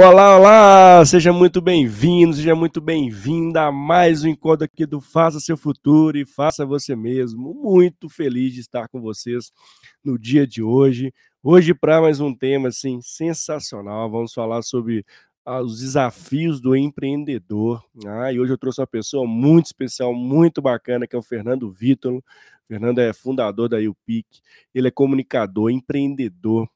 Olá, olá! Seja muito bem-vindo, seja muito bem-vinda a mais um encontro aqui do Faça Seu Futuro e Faça Você Mesmo. Muito feliz de estar com vocês no dia de hoje. Hoje, para mais um tema assim, sensacional, vamos falar sobre ah, os desafios do empreendedor. Ah, e hoje eu trouxe uma pessoa muito especial, muito bacana, que é o Fernando Vitor. O Fernando é fundador da UPIC, ele é comunicador, empreendedor,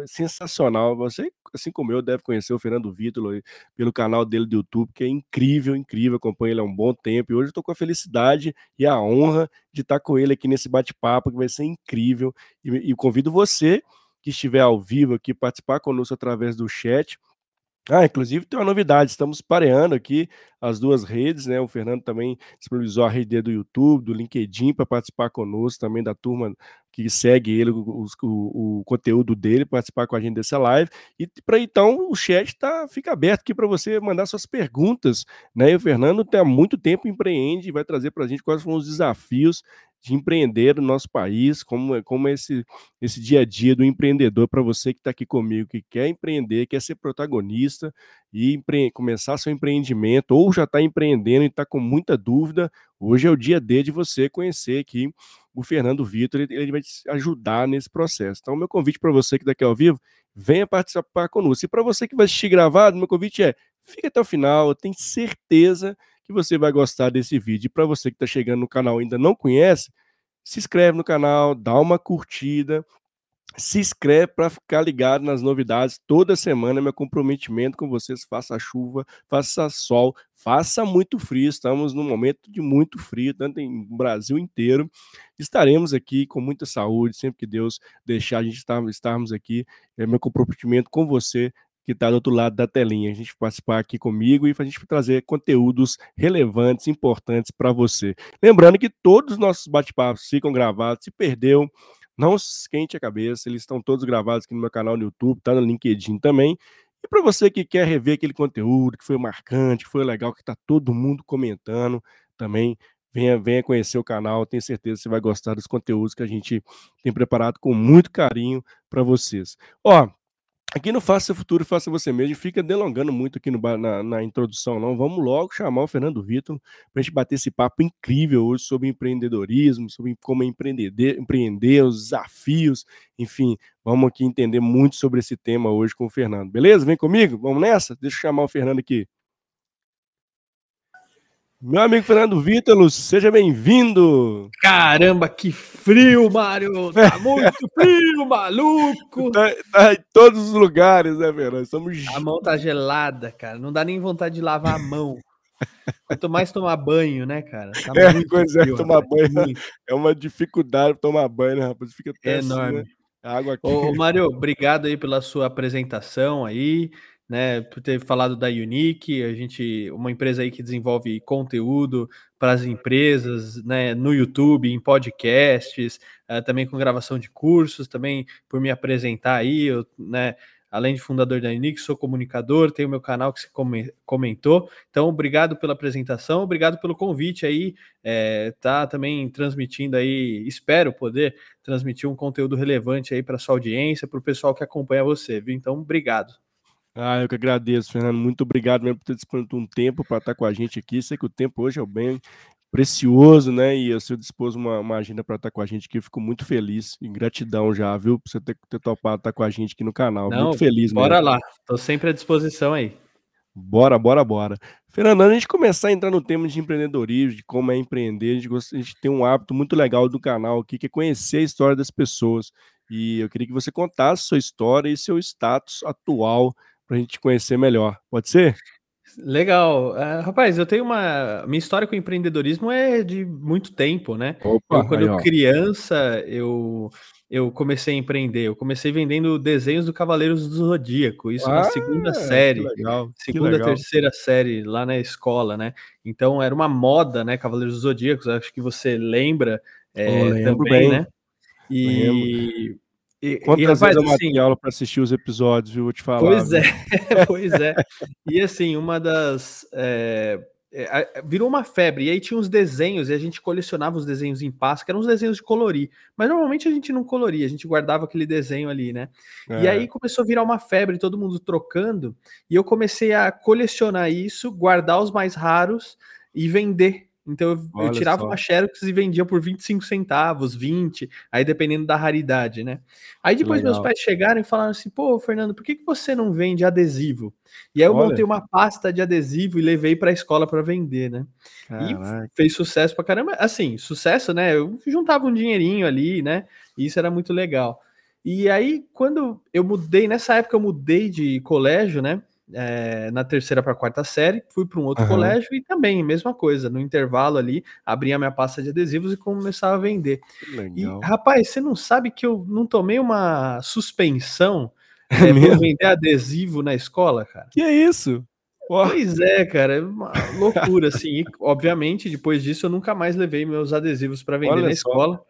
é sensacional. Você, assim como eu, deve conhecer o Fernando Vitor pelo canal dele do YouTube, que é incrível, incrível. Acompanho ele há um bom tempo. E hoje estou com a felicidade e a honra de estar com ele aqui nesse bate-papo, que vai ser incrível. E, e convido você que estiver ao vivo aqui participar conosco através do chat ah, inclusive tem uma novidade, estamos pareando aqui as duas redes, né? O Fernando também disponibilizou a rede do YouTube, do LinkedIn para participar conosco, também da turma que segue ele, o, o, o conteúdo dele, participar com a gente dessa live. E para então o chat tá, fica aberto aqui para você mandar suas perguntas, né? E o Fernando tem há muito tempo empreende e vai trazer para a gente quais foram os desafios de empreender no nosso país, como é, como é esse, esse dia a dia do empreendedor para você que está aqui comigo, que quer empreender, quer ser protagonista e empre começar seu empreendimento, ou já está empreendendo e está com muita dúvida, hoje é o dia D de você conhecer aqui o Fernando Vitor, ele, ele vai te ajudar nesse processo. Então, meu convite para você que daqui ao vivo, venha participar conosco. E para você que vai assistir gravado, meu convite é, fique até o final, eu tenho certeza que você vai gostar desse vídeo. E para você que está chegando no canal e ainda não conhece, se inscreve no canal, dá uma curtida, se inscreve para ficar ligado nas novidades. Toda semana meu comprometimento com vocês. Faça chuva, faça sol, faça muito frio. Estamos num momento de muito frio, tanto em Brasil inteiro. Estaremos aqui com muita saúde, sempre que Deus deixar a gente estar, estarmos aqui. É meu comprometimento com você que está do outro lado da telinha, a gente participar aqui comigo e a gente trazer conteúdos relevantes, importantes para você. Lembrando que todos os nossos bate-papos ficam gravados, se perdeu, não esquente a cabeça, eles estão todos gravados aqui no meu canal no YouTube, tá no LinkedIn também. E para você que quer rever aquele conteúdo que foi marcante, que foi legal, que está todo mundo comentando, também venha, venha conhecer o canal, tenho certeza que você vai gostar dos conteúdos que a gente tem preparado com muito carinho para vocês. Ó, Aqui no Faça Futuro, Faça Você Mesmo, fica delongando muito aqui no, na, na, introdução, não. Vamos logo chamar o Fernando Vitor para a gente bater esse papo incrível hoje sobre empreendedorismo, sobre como empreender, empreender, os desafios, enfim, vamos aqui entender muito sobre esse tema hoje com o Fernando. Beleza? Vem comigo? Vamos nessa? Deixa eu chamar o Fernando aqui. Meu amigo Fernando Vítalos, seja bem-vindo! Caramba, que frio, Mário! Tá muito frio, maluco! Tá, tá, em todos os lugares, né, Fernando? Estamos... A mão tá gelada, cara. Não dá nem vontade de lavar a mão. Quanto mais tomar banho, né, cara? Tá é, coisa frio, é, tomar banho muito. é uma dificuldade tomar banho, né, rapaz? Fica até é assim, enorme. Né? Água aqui. Ô, Mário, obrigado aí pela sua apresentação aí né, por ter falado da Unique, a gente, uma empresa aí que desenvolve conteúdo para as empresas, né, no YouTube, em podcasts, uh, também com gravação de cursos, também por me apresentar aí, eu, né, além de fundador da Unique, sou comunicador, tenho meu canal que você comentou. Então, obrigado pela apresentação, obrigado pelo convite aí. É, tá também transmitindo aí, espero poder transmitir um conteúdo relevante aí para sua audiência, para o pessoal que acompanha você, viu? Então, obrigado. Ah, eu que agradeço, Fernando. Muito obrigado mesmo por ter disponibilizado um tempo para estar com a gente aqui. Sei que o tempo hoje é bem precioso, né? E você dispôs uma, uma agenda para estar com a gente aqui. Eu fico muito feliz e gratidão já, viu? Por você ter, ter topado estar com a gente aqui no canal. Não, muito feliz bora mesmo. lá. Estou sempre à disposição aí. Bora, bora, bora. Fernando, antes de a gente começar a entrar no tema de empreendedorismo, de como é empreender, a gente, a gente tem um hábito muito legal do canal aqui, que é conhecer a história das pessoas. E eu queria que você contasse sua história e seu status atual para a gente conhecer melhor. Pode ser? Legal. Uh, rapaz, eu tenho uma. Minha história com empreendedorismo é de muito tempo, né? Opa, eu, quando aí, eu criança, eu, eu comecei a empreender. Eu comecei vendendo desenhos do Cavaleiros do Zodíaco, isso ah, na segunda série. Legal, segunda, terceira série lá na escola, né? Então era uma moda, né? Cavaleiros dos Zodíacos, acho que você lembra é, também, bem. né? E e, Quantas e, rapaz, vezes eu matei assim, aula para assistir os episódios, viu? Vou te falar. Pois viu? é, pois é. E assim, uma das. É, é, virou uma febre. E aí tinha uns desenhos, e a gente colecionava os desenhos em que eram uns desenhos de colorir. Mas normalmente a gente não coloria, a gente guardava aquele desenho ali, né? É. E aí começou a virar uma febre, todo mundo trocando, e eu comecei a colecionar isso, guardar os mais raros e vender. Então eu, eu tirava só. uma Xerox e vendia por 25 centavos, 20, aí dependendo da raridade, né? Aí depois meus pais chegaram e falaram assim: pô, Fernando, por que, que você não vende adesivo? E aí eu Olha. montei uma pasta de adesivo e levei para a escola para vender, né? Caraca. E fez sucesso pra caramba. Assim, sucesso, né? Eu juntava um dinheirinho ali, né? E isso era muito legal. E aí, quando eu mudei, nessa época eu mudei de colégio, né? É, na terceira para quarta série, fui para um outro uhum. colégio e também, mesma coisa, no intervalo ali, abri a minha pasta de adesivos e começava a vender. E, rapaz, você não sabe que eu não tomei uma suspensão é, é por vender adesivo na escola, cara? Que é isso? Pois é, cara, é uma loucura, assim. E, obviamente, depois disso, eu nunca mais levei meus adesivos para vender Olha na só. escola.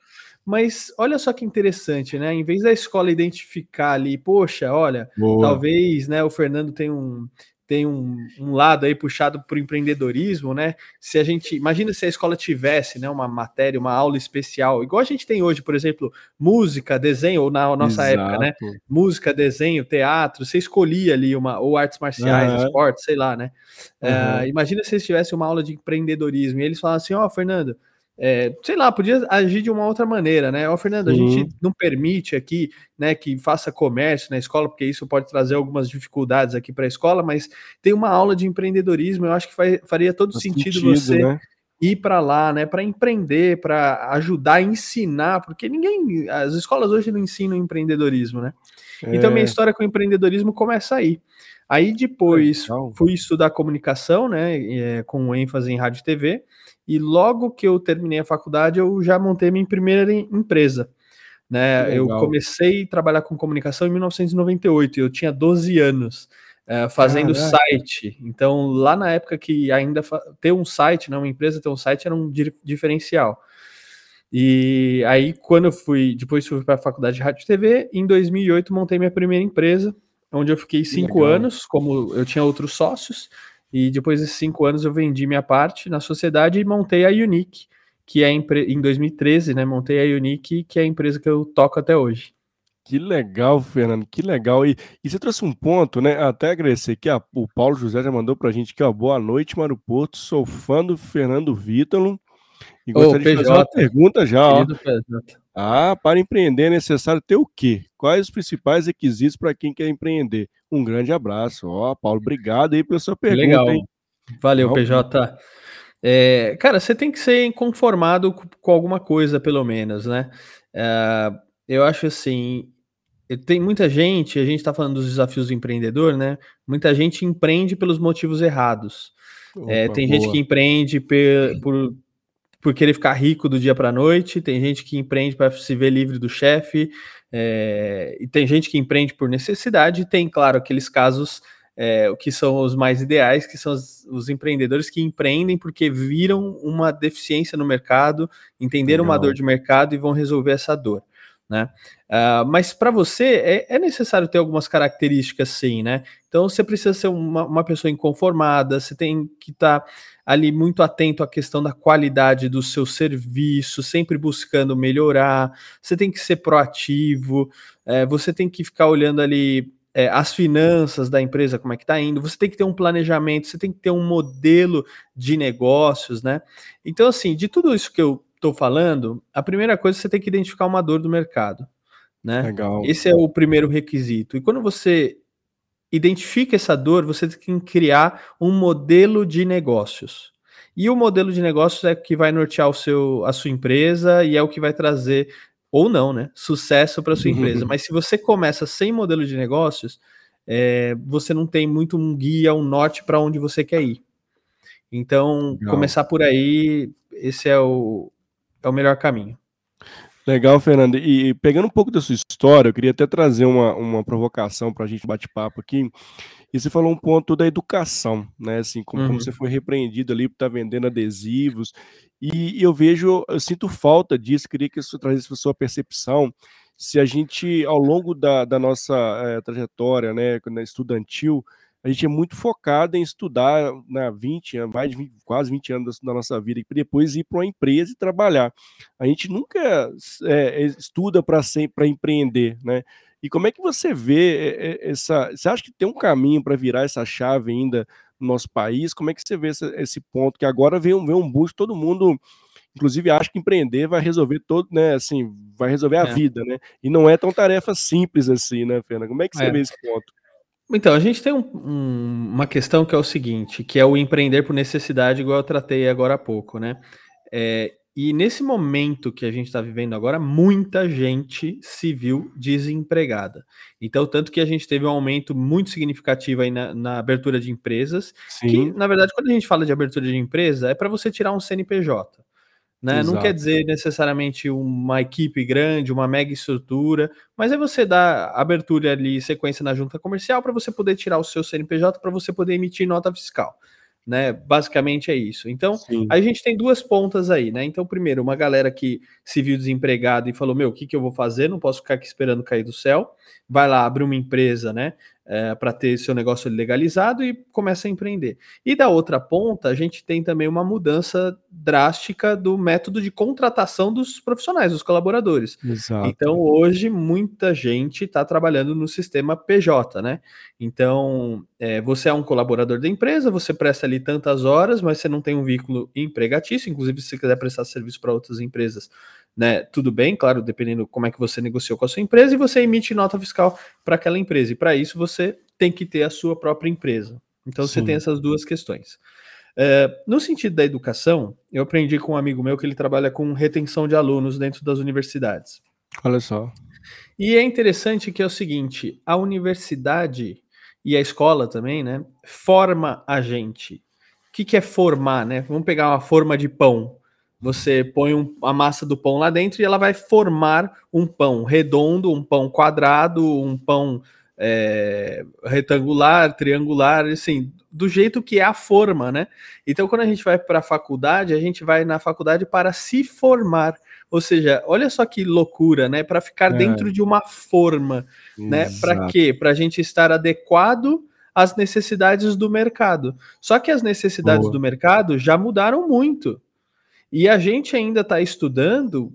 Mas olha só que interessante, né? Em vez da escola identificar ali, poxa, olha, Boa. talvez né, o Fernando tem um, tem um, um lado aí puxado para o empreendedorismo, né? Se a gente imagina se a escola tivesse né, uma matéria, uma aula especial, igual a gente tem hoje, por exemplo, música, desenho, ou na nossa Exato. época, né? Música, desenho, teatro, você escolhia ali uma, ou artes marciais, uhum. esportes, sei lá, né? Uhum. Uh, imagina se eles tivessem uma aula de empreendedorismo e eles falavam assim: Ó, oh, Fernando é, sei lá, podia agir de uma outra maneira, né? Ó, Fernando, a gente não permite aqui, né, que faça comércio na escola, porque isso pode trazer algumas dificuldades aqui para a escola, mas tem uma aula de empreendedorismo, eu acho que faz, faria todo sentido, sentido, você né? ir para lá, né, para empreender, para ajudar a ensinar, porque ninguém, as escolas hoje não ensinam empreendedorismo, né? É. Então minha história com empreendedorismo começa aí. Aí depois fui estudar comunicação, né, é, com ênfase em rádio e TV. E logo que eu terminei a faculdade, eu já montei minha primeira empresa. Né? Eu comecei a trabalhar com comunicação em 1998, eu tinha 12 anos. Uh, fazendo Caraca. site. Então, lá na época que ainda ter um site, né, uma empresa ter um site era um di diferencial. E aí, quando eu fui, depois fui para a faculdade de rádio e TV, em 2008 montei minha primeira empresa, onde eu fiquei cinco anos, como eu tinha outros sócios, e depois desses cinco anos eu vendi minha parte na sociedade e montei a Unique, que é em 2013, né? Montei a Unique, que é a empresa que eu toco até hoje. Que legal, Fernando, que legal. E, e você trouxe um ponto, né? Até agradecer que o Paulo José já mandou pra gente que, ó, boa noite, Mário Porto. Sou fã do Fernando Vítalo. E gostaria de fazer uma pergunta já, ó. Ah, para empreender é necessário ter o quê? Quais os principais requisitos para quem quer empreender? Um grande abraço. Ó, Paulo, obrigado aí pela sua pergunta. Legal. Hein? Valeu, Não, PJ. É, cara, você tem que ser conformado com alguma coisa, pelo menos, né? É, eu acho assim, tem muita gente, a gente está falando dos desafios do empreendedor, né? Muita gente empreende pelos motivos errados. Opa, é, tem boa. gente que empreende por, por querer ficar rico do dia para a noite, tem gente que empreende para se ver livre do chefe, é, e tem gente que empreende por necessidade, e tem, claro, aqueles casos é, que são os mais ideais, que são os, os, empreendedores que empreendem porque viram uma deficiência no mercado, entenderam Legal. uma dor de mercado e vão resolver essa dor. Né? Uh, mas para você é, é, necessário ter algumas características, sim, né? Então você precisa ser uma, uma pessoa inconformada, você tem que estar tá ali muito atento à questão da qualidade do seu serviço, sempre buscando melhorar. Você tem que ser proativo, é, você tem que ficar olhando ali é, as finanças da empresa, como é que está indo, você tem que ter um planejamento, você tem que ter um modelo de negócios, né? Então, assim, de tudo isso que eu estou falando, a primeira coisa você tem que identificar uma dor do mercado. Né? Legal. Esse é o primeiro requisito. E quando você identifica essa dor, você tem que criar um modelo de negócios. E o modelo de negócios é o que vai nortear o seu, a sua empresa e é o que vai trazer, ou não, né? Sucesso para sua empresa. Mas se você começa sem modelo de negócios, é, você não tem muito um guia, um norte para onde você quer ir. Então, Legal. começar por aí, esse é o, é o melhor caminho. Legal, Fernando. E pegando um pouco da sua história, eu queria até trazer uma, uma provocação para a gente bate-papo aqui. E você falou um ponto da educação, né? Assim, como, uhum. como você foi repreendido ali por estar tá vendendo adesivos. E, eu vejo, eu sinto falta disso, queria que isso trazesse a sua percepção. Se a gente, ao longo da, da nossa é, trajetória, né, estudantil, a gente é muito focado em estudar na né, 20 anos, mais de 20, quase 20 anos da, nossa vida, e depois ir para uma empresa e trabalhar. A gente nunca é, estuda para empreender, né? E como é que você vê essa. Você acha que tem um caminho para virar essa chave ainda no nosso país? Como é que você vê esse, esse ponto? Que agora vem um, vem um boost, todo mundo inclusive acha que empreender vai resolver todo, né, assim, vai resolver a é. vida, né? E não é tão tarefa simples assim, né, Fena? Como é que você é. vê esse ponto? Então, a gente tem um, um, uma questão que é o seguinte, que é o empreender por necessidade, igual eu tratei agora há pouco, né? É, e nesse momento que a gente está vivendo agora, muita gente se viu desempregada. Então, tanto que a gente teve um aumento muito significativo aí na, na abertura de empresas. Sim. Que, na verdade, quando a gente fala de abertura de empresa, é para você tirar um CNPJ. Né? Não quer dizer necessariamente uma equipe grande, uma mega estrutura, mas é você dar abertura ali, sequência na junta comercial para você poder tirar o seu CNPJ para você poder emitir nota fiscal. Né? Basicamente é isso. Então, Sim. a gente tem duas pontas aí, né? Então, primeiro, uma galera que se viu desempregada e falou: Meu, o que, que eu vou fazer? Não posso ficar aqui esperando cair do céu. Vai lá, abre uma empresa, né? É, para ter seu negócio legalizado e começa a empreender. E da outra ponta, a gente tem também uma mudança drástica do método de contratação dos profissionais, dos colaboradores. Exato. Então, hoje, muita gente está trabalhando no sistema PJ, né? Então, é, você é um colaborador da empresa, você presta ali tantas horas, mas você não tem um vínculo empregatício, inclusive se você quiser prestar serviço para outras empresas né? Tudo bem, claro, dependendo como é que você negociou com a sua empresa, e você emite nota fiscal para aquela empresa. E para isso você tem que ter a sua própria empresa. Então Sim. você tem essas duas questões. É, no sentido da educação, eu aprendi com um amigo meu que ele trabalha com retenção de alunos dentro das universidades. Olha só. E é interessante que é o seguinte: a universidade e a escola também, né, forma a gente. O que, que é formar, né? Vamos pegar uma forma de pão. Você põe um, a massa do pão lá dentro e ela vai formar um pão redondo, um pão quadrado, um pão é, retangular, triangular, assim, do jeito que é a forma, né? Então, quando a gente vai para a faculdade, a gente vai na faculdade para se formar. Ou seja, olha só que loucura, né? Para ficar é. dentro de uma forma, né? Exato. né? Para quê? Para a gente estar adequado às necessidades do mercado. Só que as necessidades Boa. do mercado já mudaram muito. E a gente ainda está estudando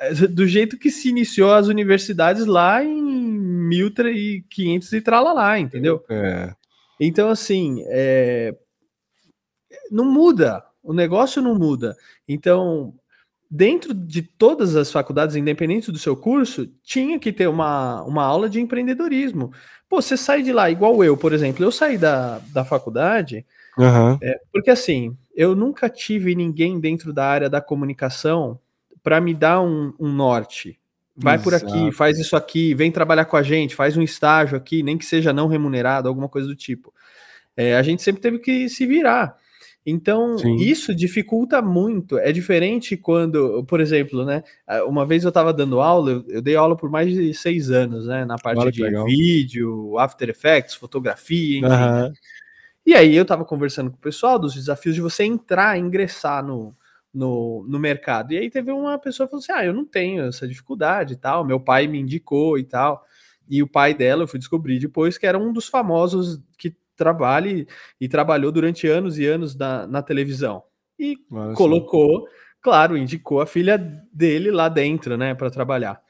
eh, do jeito que se iniciou as universidades lá em 1500 e tralalá, entendeu? É. Então, assim, é... não muda, o negócio não muda. Então, dentro de todas as faculdades, independente do seu curso, tinha que ter uma, uma aula de empreendedorismo. Pô, você sai de lá, igual eu, por exemplo, eu saí da, da faculdade, uhum. é, porque assim, eu nunca tive ninguém dentro da área da comunicação para me dar um, um norte. Vai Exato. por aqui, faz isso aqui, vem trabalhar com a gente, faz um estágio aqui, nem que seja não remunerado, alguma coisa do tipo. É, a gente sempre teve que se virar. Então, Sim. isso dificulta muito. É diferente quando, por exemplo, né? Uma vez eu estava dando aula, eu, dei aula por mais de seis anos, né? Na parte Olha de vídeo, After Effects, fotografia, enfim. Uhum. E aí eu estava conversando com o pessoal dos desafios de você entrar, ingressar no, no, no mercado. E aí teve uma pessoa que falou assim: Ah, eu não tenho essa dificuldade e tal, meu pai me indicou e tal. E o pai dela, eu fui descobrir depois que era um dos famosos que trabalha e trabalhou durante anos e anos na, na televisão. E Nossa. colocou, claro, indicou a filha dele lá dentro, né, para trabalhar.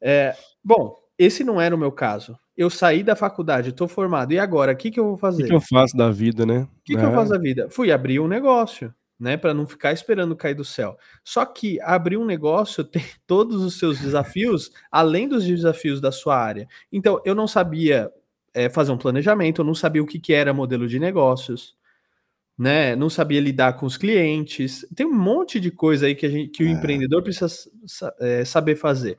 É, bom, esse não era o meu caso eu saí da faculdade, estou formado, e agora, o que, que eu vou fazer? O que, eu faço da vida, né? O que, é. que eu faço da vida? Fui abrir um negócio, né, para não ficar esperando cair do céu. Só que abrir um negócio tem todos os seus desafios, além dos desafios da sua área. Então, eu não sabia é, fazer um planejamento, eu não sabia o que, que era modelo de negócios, né? Não sabia lidar com os clientes. Tem um monte de coisa aí que, a gente, que o é. empreendedor precisa é, saber fazer.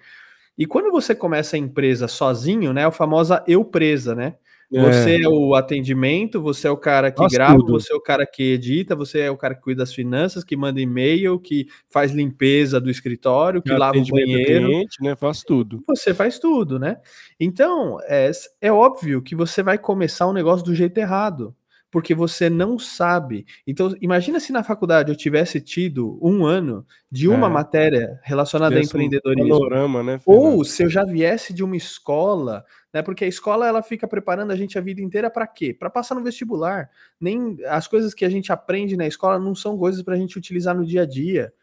E quando você começa a empresa sozinho, né, a famosa eu presa, né? Você é. é o atendimento, você é o cara que Faz grava, tudo. você é o cara que edita, você é o cara que cuida das finanças, que manda e-mail, que faz limpeza do escritório, que lava o banheiro. Cliente, né? Faz tudo. Você faz tudo, né? Então, é, é óbvio que você vai começar um negócio do jeito errado. Porque você não sabe. Então, imagina se na faculdade eu tivesse tido um ano de uma é. matéria relacionada a empreendedorismo. Um panorama, né, Ou se eu já viesse de uma escola, né? Porque a escola ela fica preparando a gente a vida inteira para quê? Para passar no vestibular. Nem as coisas que a gente aprende na escola não são coisas para a gente utilizar no dia a dia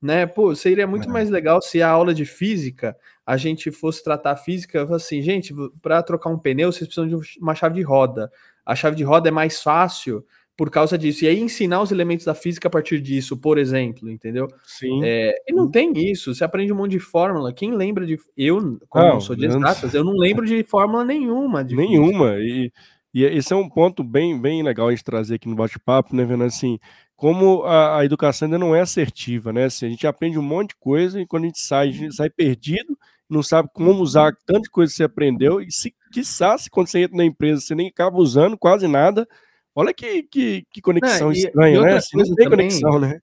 né? Pô, seria muito é. mais legal se a aula de física a gente fosse tratar a física assim, gente, para trocar um pneu vocês precisam de uma chave de roda. A chave de roda é mais fácil por causa disso. E aí ensinar os elementos da física a partir disso, por exemplo, entendeu? Sim. É, e não tem isso. Você aprende um monte de fórmula. Quem lembra de. Eu, como não, sou de exatas, eu não lembro de fórmula nenhuma. De nenhuma. E, e esse é um ponto bem, bem legal a gente trazer aqui no bate-papo, né, vendo assim como a, a, educação ainda não é assertiva, né? Assim, a gente aprende um monte de coisa e quando a gente sai, a gente sai perdido, não sabe como usar tanta coisa que você aprendeu, e se quiçá, se quando você entra na empresa, você nem acaba usando quase nada. Olha que, que, que conexão e, estranha, e né? Assim, não tem também, conexão, né?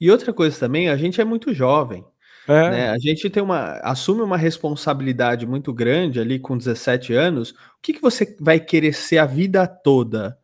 E outra coisa também, a gente é muito jovem. É. Né? A gente tem uma assume uma responsabilidade muito grande ali com 17 anos. O que, que você vai querer ser a vida toda?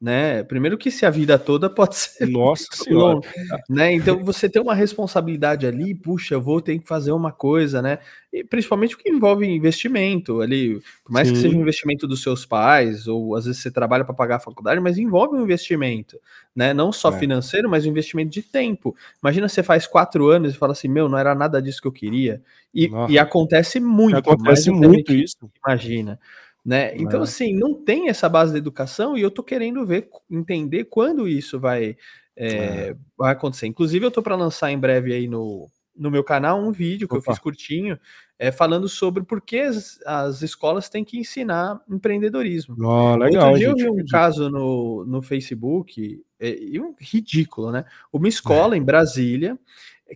Né? Primeiro que se a vida toda pode ser Nossa senhora, né? Então você tem uma responsabilidade ali, puxa, eu vou ter que fazer uma coisa, né? E principalmente o que envolve investimento ali, por mais Sim. que seja um investimento dos seus pais ou às vezes você trabalha para pagar a faculdade, mas envolve um investimento, né? Não só é. financeiro, mas um investimento de tempo. Imagina você faz quatro anos e fala assim, meu, não era nada disso que eu queria e, e acontece muito, acontece muito isso. Imagina né? Então, é. assim, não tem essa base da educação e eu tô querendo ver, entender quando isso vai, é, é. vai acontecer. Inclusive, eu tô para lançar em breve aí no, no meu canal um vídeo que Opa. eu fiz curtinho, é, falando sobre por que as, as escolas têm que ensinar empreendedorismo. Oh, legal, Outro dia eu vi um caso no, no Facebook, é, um ridículo, né? Uma escola é. em Brasília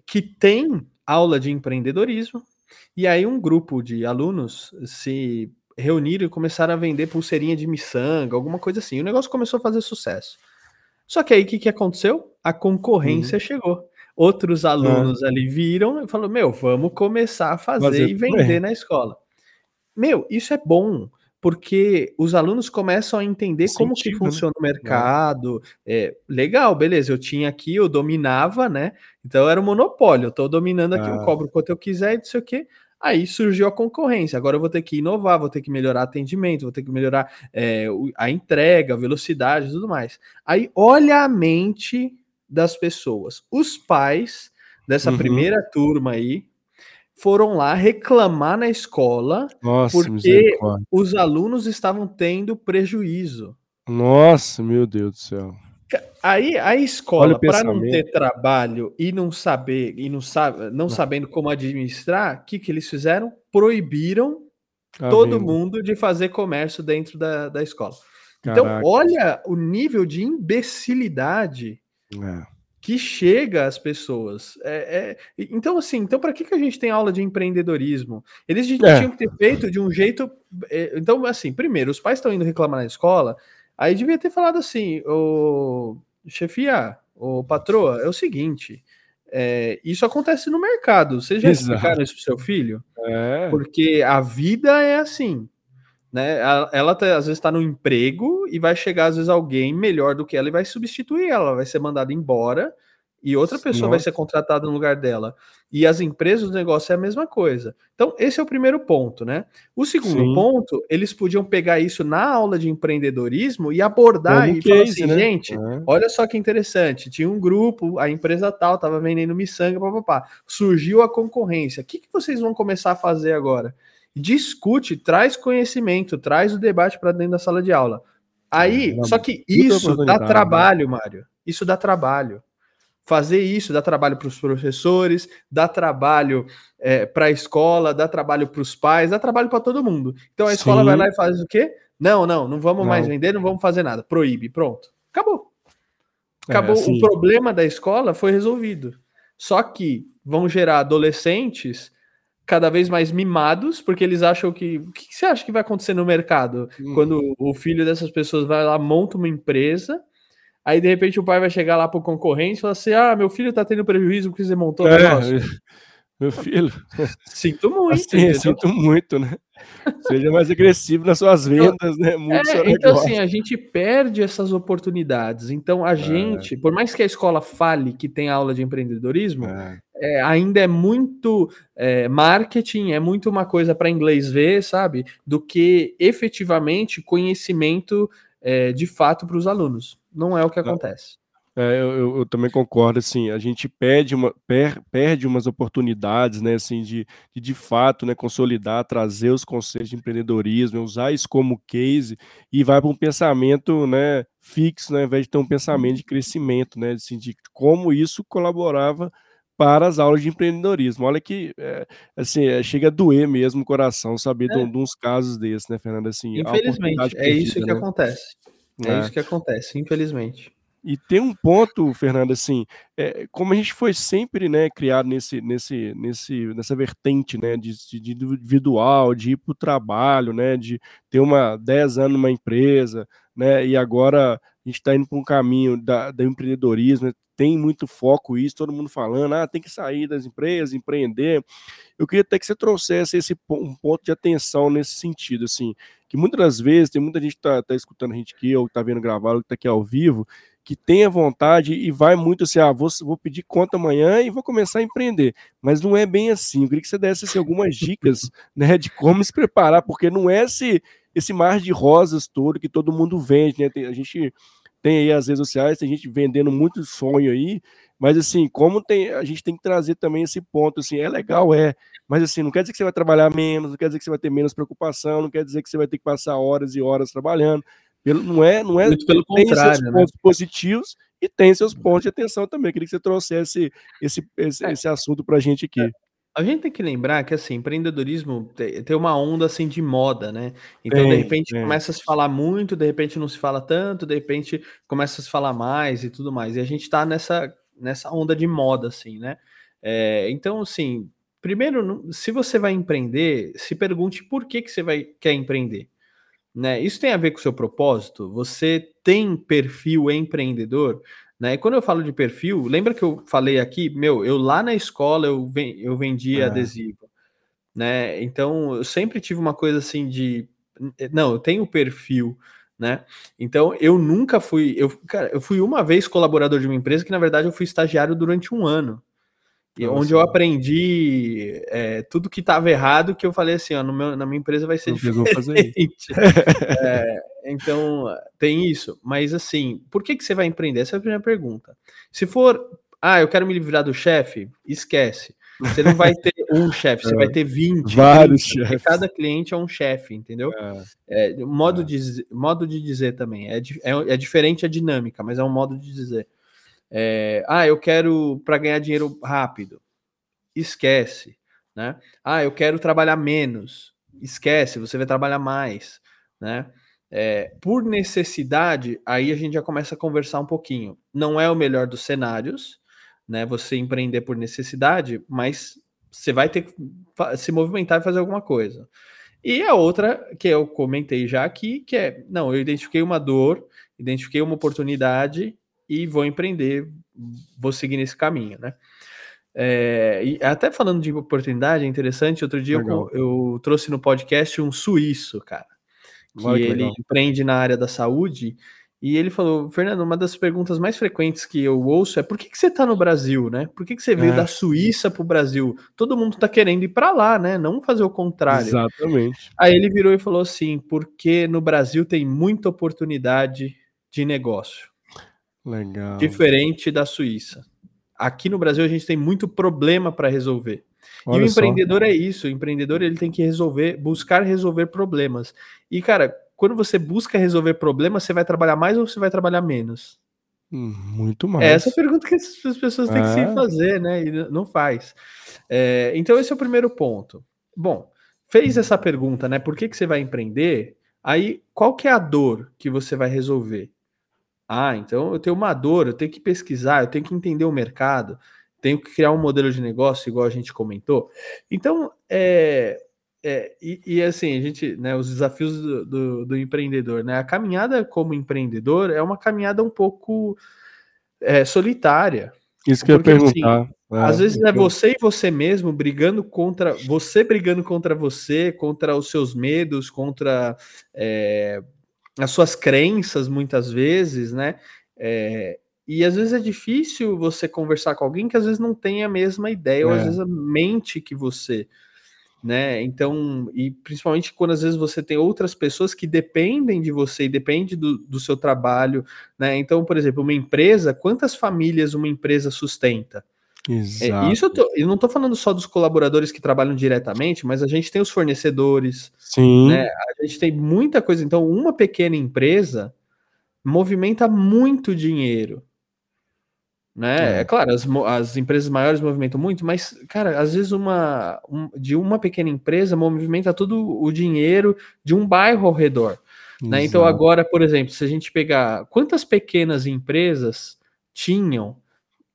que tem aula de empreendedorismo, e aí um grupo de alunos se reuniram e começaram a vender pulseirinha de miçanga, alguma coisa assim. E o negócio começou a fazer sucesso. Só que aí o que, que aconteceu? A concorrência uhum. chegou. Outros alunos ali viram e falaram: Meu, vamos começar a fazer, fazer e vender na escola. Meu, isso é bom, porque os alunos começam a entender Sentido, como que né? funciona né? o mercado. É, legal, beleza, eu tinha aqui, eu dominava, né? Então era um monopólio, eu tô dominando aqui, ah. eu cobro quanto eu quiser e não sei o quê. Aí surgiu a concorrência. Agora eu vou ter que inovar, vou ter que melhorar atendimento, vou ter que melhorar é, a entrega, a velocidade e tudo mais. Aí olha a mente das pessoas. Os pais dessa uhum. primeira turma aí foram lá reclamar na escola Nossa, porque os alunos estavam tendo prejuízo. Nossa, meu Deus do céu. Aí a escola, para não ter trabalho e não saber, e não, sabe, não sabendo como administrar, o que, que eles fizeram? Proibiram tá todo mundo de fazer comércio dentro da, da escola. Então, Caraca. Então, olha o nível de imbecilidade é. que chega às pessoas. É, é, então, assim, então para que, que a gente tem aula de empreendedorismo? Eles é. tinham que ter feito de um jeito. É, então, assim, primeiro, os pais estão indo reclamar na escola. Aí devia ter falado assim, o chefia, o patroa, é o seguinte, é, isso acontece no mercado. Você já Exato. explicaram isso pro seu filho? É. Porque a vida é assim, né? Ela, ela tá, às vezes está no emprego e vai chegar às vezes alguém melhor do que ela e vai substituir ela, vai ser mandada embora e outra pessoa Nossa. vai ser contratada no lugar dela. E as empresas do negócio é a mesma coisa. Então, esse é o primeiro ponto, né? O segundo Sim. ponto, eles podiam pegar isso na aula de empreendedorismo e abordar Como e falar assim, né? gente, é. olha só que interessante, tinha um grupo, a empresa tal estava vendendo miçanga, papapá. Surgiu a concorrência. O que, que vocês vão começar a fazer agora? Discute, traz conhecimento, traz o debate para dentro da sala de aula. Aí, é, só que isso dá né? trabalho, Mário. Isso dá trabalho fazer isso dá trabalho para os professores, dá trabalho é, para a escola, dá trabalho para os pais, dá trabalho para todo mundo. Então a escola Sim. vai lá e faz o quê? Não, não, não vamos não. mais vender, não vamos fazer nada. Proíbe, pronto. Acabou. É, Acabou. É, o problema da escola foi resolvido. Só que vão gerar adolescentes cada vez mais mimados, porque eles acham que. O que você acha que vai acontecer no mercado hum. quando o filho dessas pessoas vai lá, monta uma empresa Aí, de repente, o pai vai chegar lá pro concorrente e falar assim: Ah, meu filho tá tendo prejuízo porque você montou o é, negócio. Meu filho. Sinto muito. Assim, sinto muito, né? Seja mais agressivo nas suas vendas, né? Muito é, então, assim, a gente perde essas oportunidades. Então, a é. gente, por mais que a escola fale que tem aula de empreendedorismo, é. É, ainda é muito é, marketing, é muito uma coisa para inglês ver, sabe? Do que efetivamente conhecimento é, de fato para os alunos. Não é o que acontece. É, eu, eu, também concordo, assim, a gente perde, uma, per, perde umas oportunidades, né, assim, de, de, de fato, né, consolidar, trazer os conceitos de empreendedorismo, usar isso como case e vai para um pensamento, né, fixo, né, ao invés de ter um pensamento de crescimento, né, assim, de como isso colaborava para as aulas de empreendedorismo. Olha que, é, assim, é, chega a doer mesmo o coração saber é. de, de, uns casos desses, né, Fernando, assim. Infelizmente, é isso que né? acontece. É, é isso que acontece, infelizmente. E tem um ponto, Fernando, assim, é, como a gente foi sempre, né, criado nesse, nesse, nesse, nessa vertente, né, de, de individual, de ir para o trabalho, né, de ter uma 10 anos numa empresa, né, e agora a gente está indo para um caminho da, do empreendedorismo, né, tem muito foco isso, todo mundo falando, ah, tem que sair das empresas, empreender. Eu queria até que você trouxesse esse um ponto de atenção nesse sentido, assim, que muitas das vezes tem muita gente que está tá escutando a gente aqui, ou está vendo gravar, ou que está aqui ao vivo, que tenha vontade e vai muito assim, ah, vou, vou pedir conta amanhã e vou começar a empreender. Mas não é bem assim. Eu queria que você desse assim, algumas dicas né, de como se preparar, porque não é esse, esse mar de rosas todo que todo mundo vende. Né? Tem, a gente tem aí as redes sociais, tem gente vendendo muito sonho aí, mas assim, como tem, a gente tem que trazer também esse ponto, assim, é legal, é, mas assim, não quer dizer que você vai trabalhar menos, não quer dizer que você vai ter menos preocupação, não quer dizer que você vai ter que passar horas e horas trabalhando, pelo, não é, não é. Muito pelo tem contrário, seus né? pontos positivos e tem seus pontos de atenção também. Eu queria que você trouxesse esse, esse, é. esse assunto para a gente aqui. É. A gente tem que lembrar que assim, empreendedorismo tem uma onda assim de moda, né? Então, de repente, começa a se falar muito, de repente não se fala tanto, de repente começa a se falar mais e tudo mais. E a gente está nessa, nessa onda de moda, assim, né? É, então, assim, primeiro, se você vai empreender, se pergunte por que, que você vai, quer empreender. Né? Isso tem a ver com o seu propósito? Você tem perfil empreendedor? Né? E quando eu falo de perfil, lembra que eu falei aqui, meu, eu lá na escola eu, eu vendia é. adesivo, né? Então eu sempre tive uma coisa assim de, não, eu tenho perfil, né? Então eu nunca fui, eu, cara, eu fui uma vez colaborador de uma empresa que na verdade eu fui estagiário durante um ano. E onde eu aprendi é, tudo que estava errado, que eu falei assim, ó, meu, na minha empresa vai ser Não diferente. é, então, tem isso. Mas assim, por que, que você vai empreender? Essa é a primeira pergunta. Se for, ah, eu quero me livrar do chefe, esquece. Você não vai ter um chefe, você é, vai ter 20. Vários chefes. Cada cliente é um chefe, entendeu? É, é modo, é. De, modo de dizer também. É, é, é diferente a dinâmica, mas é um modo de dizer. É, ah, eu quero para ganhar dinheiro rápido. Esquece, né? Ah, eu quero trabalhar menos. Esquece, você vai trabalhar mais, né? É, por necessidade, aí a gente já começa a conversar um pouquinho. Não é o melhor dos cenários, né? Você empreender por necessidade, mas você vai ter que se movimentar e fazer alguma coisa. E a outra que eu comentei já aqui, que é, não, eu identifiquei uma dor, identifiquei uma oportunidade e vou empreender, vou seguir nesse caminho, né? É, e até falando de oportunidade, é interessante. Outro dia eu, eu, trouxe no podcast um suíço, cara, que, que ele legal. empreende na área da saúde. E ele falou, Fernando, uma das perguntas mais frequentes que eu ouço é por que, que você está no Brasil, né? Por que, que você veio é. da Suíça para o Brasil? Todo mundo está querendo ir para lá, né? Não fazer o contrário. Exatamente. Aí ele virou e falou assim: porque no Brasil tem muita oportunidade de negócio. Legal. Diferente da Suíça. Aqui no Brasil a gente tem muito problema para resolver. Olha e o empreendedor só. é isso, o empreendedor ele tem que resolver, buscar resolver problemas. E cara, quando você busca resolver problemas, você vai trabalhar mais ou você vai trabalhar menos? Hum, muito mais. É essa pergunta que as pessoas têm é. que se é. fazer, né? E não faz. É, então esse é o primeiro ponto. Bom, fez essa pergunta, né? Por que, que você vai empreender? Aí, qual que é a dor que você vai resolver? Ah, então eu tenho uma dor, eu tenho que pesquisar, eu tenho que entender o mercado, tenho que criar um modelo de negócio, igual a gente comentou. Então, é, é e, e, assim, a gente, né, os desafios do, do, do, empreendedor, né? A caminhada como empreendedor é uma caminhada um pouco é, solitária. Isso que eu ia assim, perguntar. Assim, às vezes é você e você mesmo brigando contra você brigando contra você, contra os seus medos, contra é, as suas crenças, muitas vezes, né? É, e às vezes é difícil você conversar com alguém que às vezes não tem a mesma ideia, é. ou às é. vezes a mente que você né? Então, e principalmente quando às vezes você tem outras pessoas que dependem de você e dependem do, do seu trabalho, né? Então, por exemplo, uma empresa, quantas famílias uma empresa sustenta? Exato. É, isso eu, tô, eu não estou falando só dos colaboradores que trabalham diretamente, mas a gente tem os fornecedores, Sim. Né? A gente tem muita coisa. Então, uma pequena empresa movimenta muito dinheiro. Né? É, é claro, as, as, empresas maiores movimentam muito, mas, cara, às vezes uma um, de uma pequena empresa movimenta todo o dinheiro de um bairro ao redor. Né? Então, agora, por exemplo, se a gente pegar quantas pequenas empresas tinham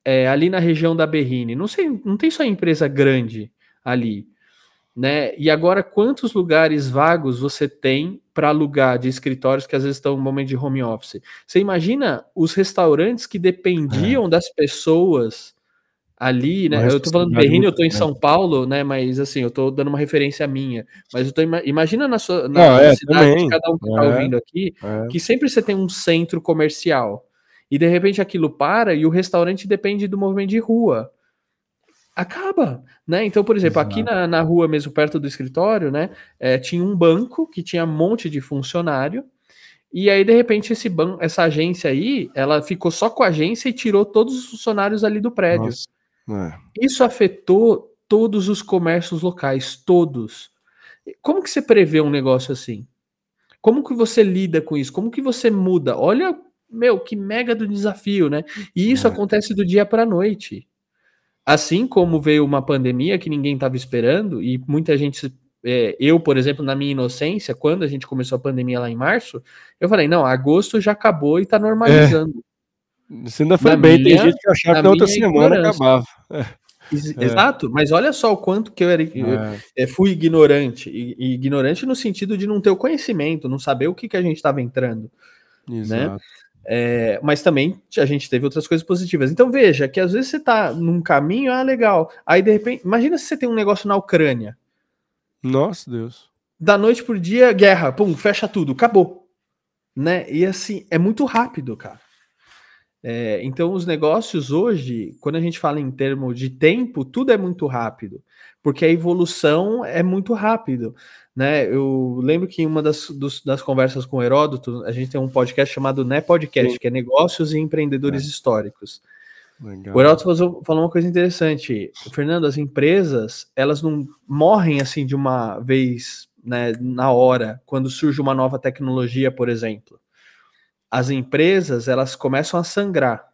é, ali na região da Berrine, não sei, não tem só empresa grande ali né? E agora, quantos lugares vagos você tem para alugar de escritórios que às vezes estão no momento de home office? Você imagina os restaurantes que dependiam é. das pessoas ali, né? Mas eu tô falando do Berrini, eu tô em São Paulo, né? Mas assim, eu tô dando uma referência minha. Mas eu tô imagina na sua na Não, é, cidade também. cada um que tá é, ouvindo aqui, é. que sempre você tem um centro comercial. E de repente aquilo para e o restaurante depende do movimento de rua acaba, né? Então, por exemplo, Exato. aqui na, na rua mesmo, perto do escritório, né, é, tinha um banco que tinha um monte de funcionário, e aí, de repente, esse banco, essa agência aí, ela ficou só com a agência e tirou todos os funcionários ali do prédio. É. Isso afetou todos os comércios locais, todos. Como que você prevê um negócio assim? Como que você lida com isso? Como que você muda? Olha, meu, que mega do desafio, né? E isso é. acontece do dia para a noite. Assim como veio uma pandemia que ninguém estava esperando, e muita gente, é, eu, por exemplo, na minha inocência, quando a gente começou a pandemia lá em março, eu falei, não, agosto já acabou e está normalizando. É. Você ainda foi na bem, minha, tem gente que achava que na outra semana acabava. É. Exato, mas olha só o quanto que eu, era, eu é. É, fui ignorante, e, e, ignorante no sentido de não ter o conhecimento, não saber o que, que a gente estava entrando. Né? Exato. Né? É, mas também a gente teve outras coisas positivas. Então veja que às vezes você está num caminho, ah, legal. Aí de repente, imagina se você tem um negócio na Ucrânia. Nossa, Deus. Da noite por dia, guerra, pum, fecha tudo, acabou. Né? E assim, é muito rápido, cara. É, então, os negócios hoje, quando a gente fala em termos de tempo, tudo é muito rápido, porque a evolução é muito rápido né? Eu lembro que em uma das, dos, das conversas com o Heródoto, a gente tem um podcast chamado Né Podcast, Sim. que é Negócios e Empreendedores é. Históricos. Legal. O Heródoto falou uma coisa interessante. Fernando, as empresas, elas não morrem assim de uma vez, né, na hora, quando surge uma nova tecnologia, por exemplo. As empresas, elas começam a sangrar.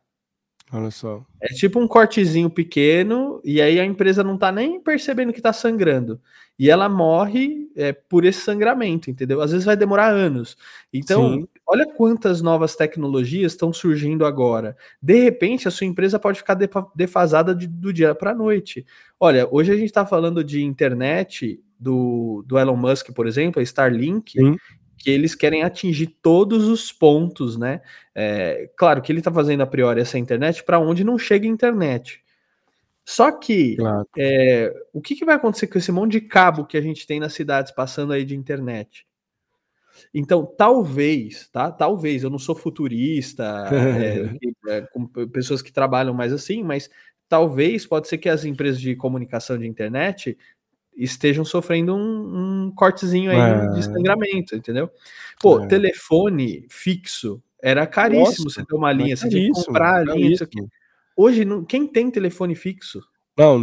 Olha só. É tipo um cortezinho pequeno, e aí a empresa não tá nem percebendo que tá sangrando e ela morre é, por esse sangramento, entendeu? Às vezes vai demorar anos. Então, Sim. olha quantas novas tecnologias estão surgindo agora. De repente, a sua empresa pode ficar defasada de, do dia para a noite. Olha, hoje a gente está falando de internet do, do Elon Musk, por exemplo, a Starlink, Sim que eles querem atingir todos os pontos, né? É, claro que ele está fazendo a priori essa internet para onde não chega a internet. Só que claro. é, o que, que vai acontecer com esse monte de cabo que a gente tem nas cidades passando aí de internet? Então, talvez, tá? Talvez, eu não sou futurista, é, é, com pessoas que trabalham mais assim, mas talvez pode ser que as empresas de comunicação de internet estejam sofrendo um, um cortezinho aí é. de sangramento, entendeu? Pô, é. telefone fixo era caríssimo Nossa, você ter uma linha, você tinha que comprar a linha, isso aqui. Hoje, quem tem telefone fixo? Não,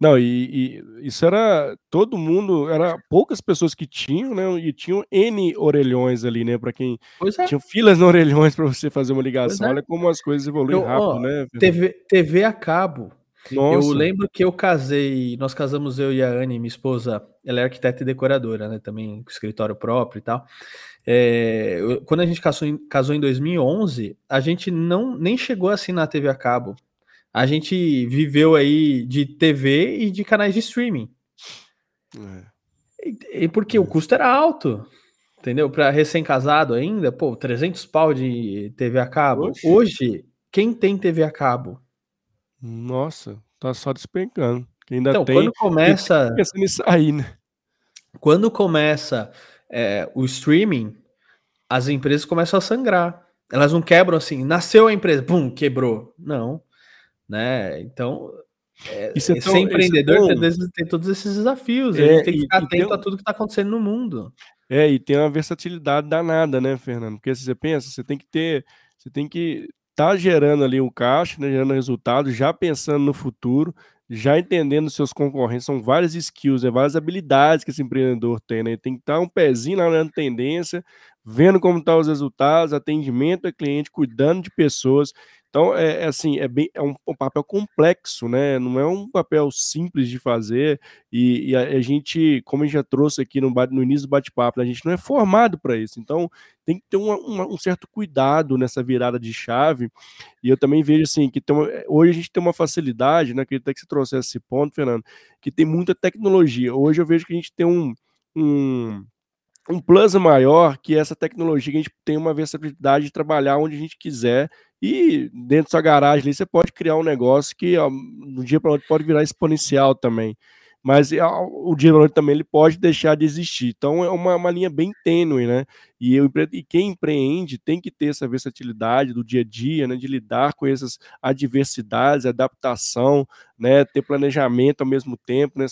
não, e, e, isso era todo mundo, era poucas pessoas que tinham, né? E tinham N orelhões ali, né? Para quem é. tinha filas no orelhões para você fazer uma ligação. É. Olha como as coisas evoluem rápido, ó, né? TV, TV a cabo. Nossa. Eu lembro que eu casei, nós casamos eu e a Anne, minha esposa, ela é arquiteta e decoradora, né? Também com escritório próprio e tal. É, quando a gente casou em, casou em 2011, a gente não nem chegou assim na TV a cabo. A gente viveu aí de TV e de canais de streaming. É. E, e, porque é. o custo era alto, entendeu? Para recém-casado ainda, pô, 300 pau de TV a cabo. Oxe. Hoje, quem tem TV a cabo? Nossa, Tá só despencando. Que ainda então, tem, quando começa. Pensando nisso aí, né? Quando começa é, o streaming, as empresas começam a sangrar. Elas não quebram assim, nasceu a empresa, pum, quebrou. Não. Né? Então, é, é ser empreendedor tem, tem, todos esses desafios. É, a gente tem que ficar atento a tudo que está acontecendo no mundo. É, e tem uma versatilidade danada, né, Fernando? Porque se você pensa, você tem que ter, você tem que estar tá gerando ali um caixa, né, gerando resultado, já pensando no futuro, já entendendo seus concorrentes, são várias skills, é, várias habilidades que esse empreendedor tem, né? Tem que estar tá um pezinho lá na tendência, vendo como estão tá os resultados, atendimento a cliente, cuidando de pessoas. Então, é, é assim, é, bem, é um, um, papel complexo, né? Não é um papel simples de fazer. E, e a, a, gente, como a gente já trouxe aqui no, no início do bate-papo, né? a gente não é formado para isso. Então, tem que ter uma, uma, um certo cuidado nessa virada de chave. E eu também vejo assim que uma, hoje a gente tem uma facilidade, né? Queria até que você trouxesse esse ponto, Fernando, que tem muita tecnologia. Hoje eu vejo que a gente tem um, um um plus maior que essa tecnologia que a gente tem uma versatilidade de trabalhar onde a gente quiser e dentro da garagem ali você pode criar um negócio que no dia para outro pode virar exponencial também. Mas o dia para outro também ele pode deixar de existir. Então é uma, uma linha bem tênue, né? E, eu, e quem empreende tem que ter essa versatilidade do dia a dia, né? De lidar com essas adversidades, adaptação, né? Ter planejamento ao mesmo tempo, né?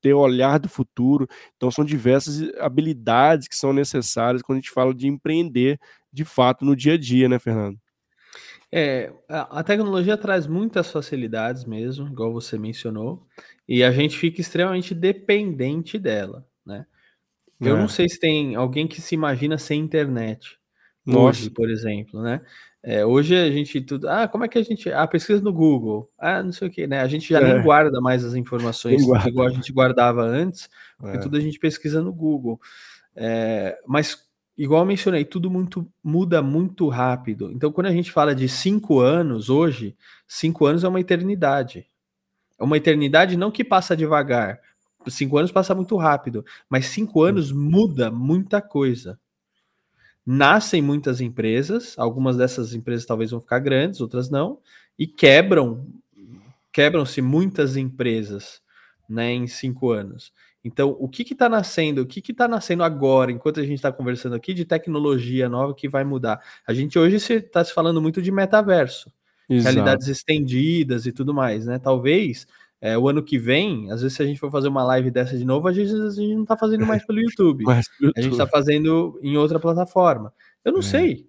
ter olhar do futuro. Então, são diversas habilidades que são necessárias quando a gente fala de empreender de fato no dia a dia, né, Fernando? É, a tecnologia traz muitas facilidades mesmo, igual você mencionou, e a gente fica extremamente dependente dela, né? Eu é. não sei se tem alguém que se imagina sem internet. Nossa. Hoje, por exemplo, né? É, hoje a gente tudo. Ah, como é que a gente. Ah, pesquisa no Google. Ah, não sei o que, né? A gente já é. nem guarda mais as informações igual a gente guardava antes, porque é. tudo a gente pesquisa no Google. É, mas, igual eu mencionei, tudo muito muda muito rápido. Então, quando a gente fala de cinco anos hoje, cinco anos é uma eternidade. É uma eternidade não que passa devagar. Cinco anos passa muito rápido, mas cinco anos muda muita coisa nascem muitas empresas, algumas dessas empresas talvez vão ficar grandes, outras não, e quebram, quebram-se muitas empresas, né, em cinco anos. Então, o que está nascendo? O que está nascendo agora, enquanto a gente está conversando aqui, de tecnologia nova que vai mudar? A gente hoje está se falando muito de metaverso, Exato. realidades estendidas e tudo mais, né? Talvez é, o ano que vem, às vezes, se a gente for fazer uma live dessa de novo, a gente, a gente não está fazendo mais pelo YouTube. YouTube. A gente está fazendo em outra plataforma. Eu não é. sei,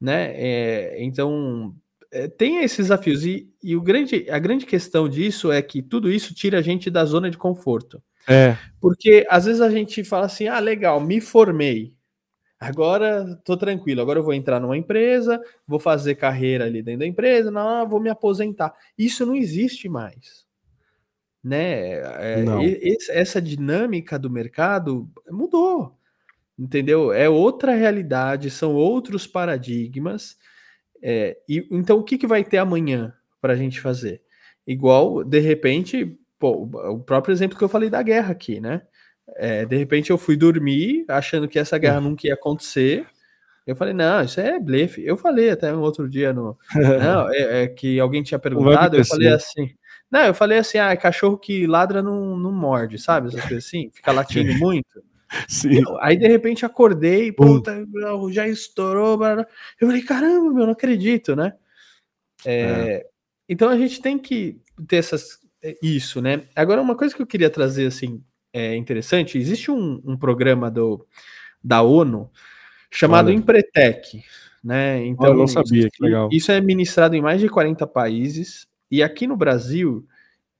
né? É, então, é, tem esses desafios. E, e, o grande, a grande questão disso é que tudo isso tira a gente da zona de conforto. É. Porque às vezes a gente fala assim: ah, legal, me formei. Agora tô tranquilo, agora eu vou entrar numa empresa, vou fazer carreira ali dentro da empresa, não, vou me aposentar. Isso não existe mais né? É, essa dinâmica do mercado mudou, entendeu? É outra realidade, são outros paradigmas. É, e então o que, que vai ter amanhã para a gente fazer? Igual, de repente, pô, o próprio exemplo que eu falei da guerra aqui, né? É, de repente eu fui dormir achando que essa guerra nunca ia acontecer. Eu falei, não, isso é blefe. Eu falei até um outro dia no. não, é, é, que alguém tinha perguntado, eu falei assim. Não, eu falei assim, ah, cachorro que ladra não, não morde, sabe? Essas coisas assim, fica latindo muito. Sim. Eu, aí de repente acordei, puta, já estourou. Eu falei, caramba, meu, não acredito, né? É, é. Então a gente tem que ter essas, isso, né? Agora, uma coisa que eu queria trazer assim, é interessante: existe um, um programa do, da ONU chamado Olha. Empretec. Né? Então, eu não sabia, isso, que legal. Isso é ministrado em mais de 40 países. E aqui no Brasil,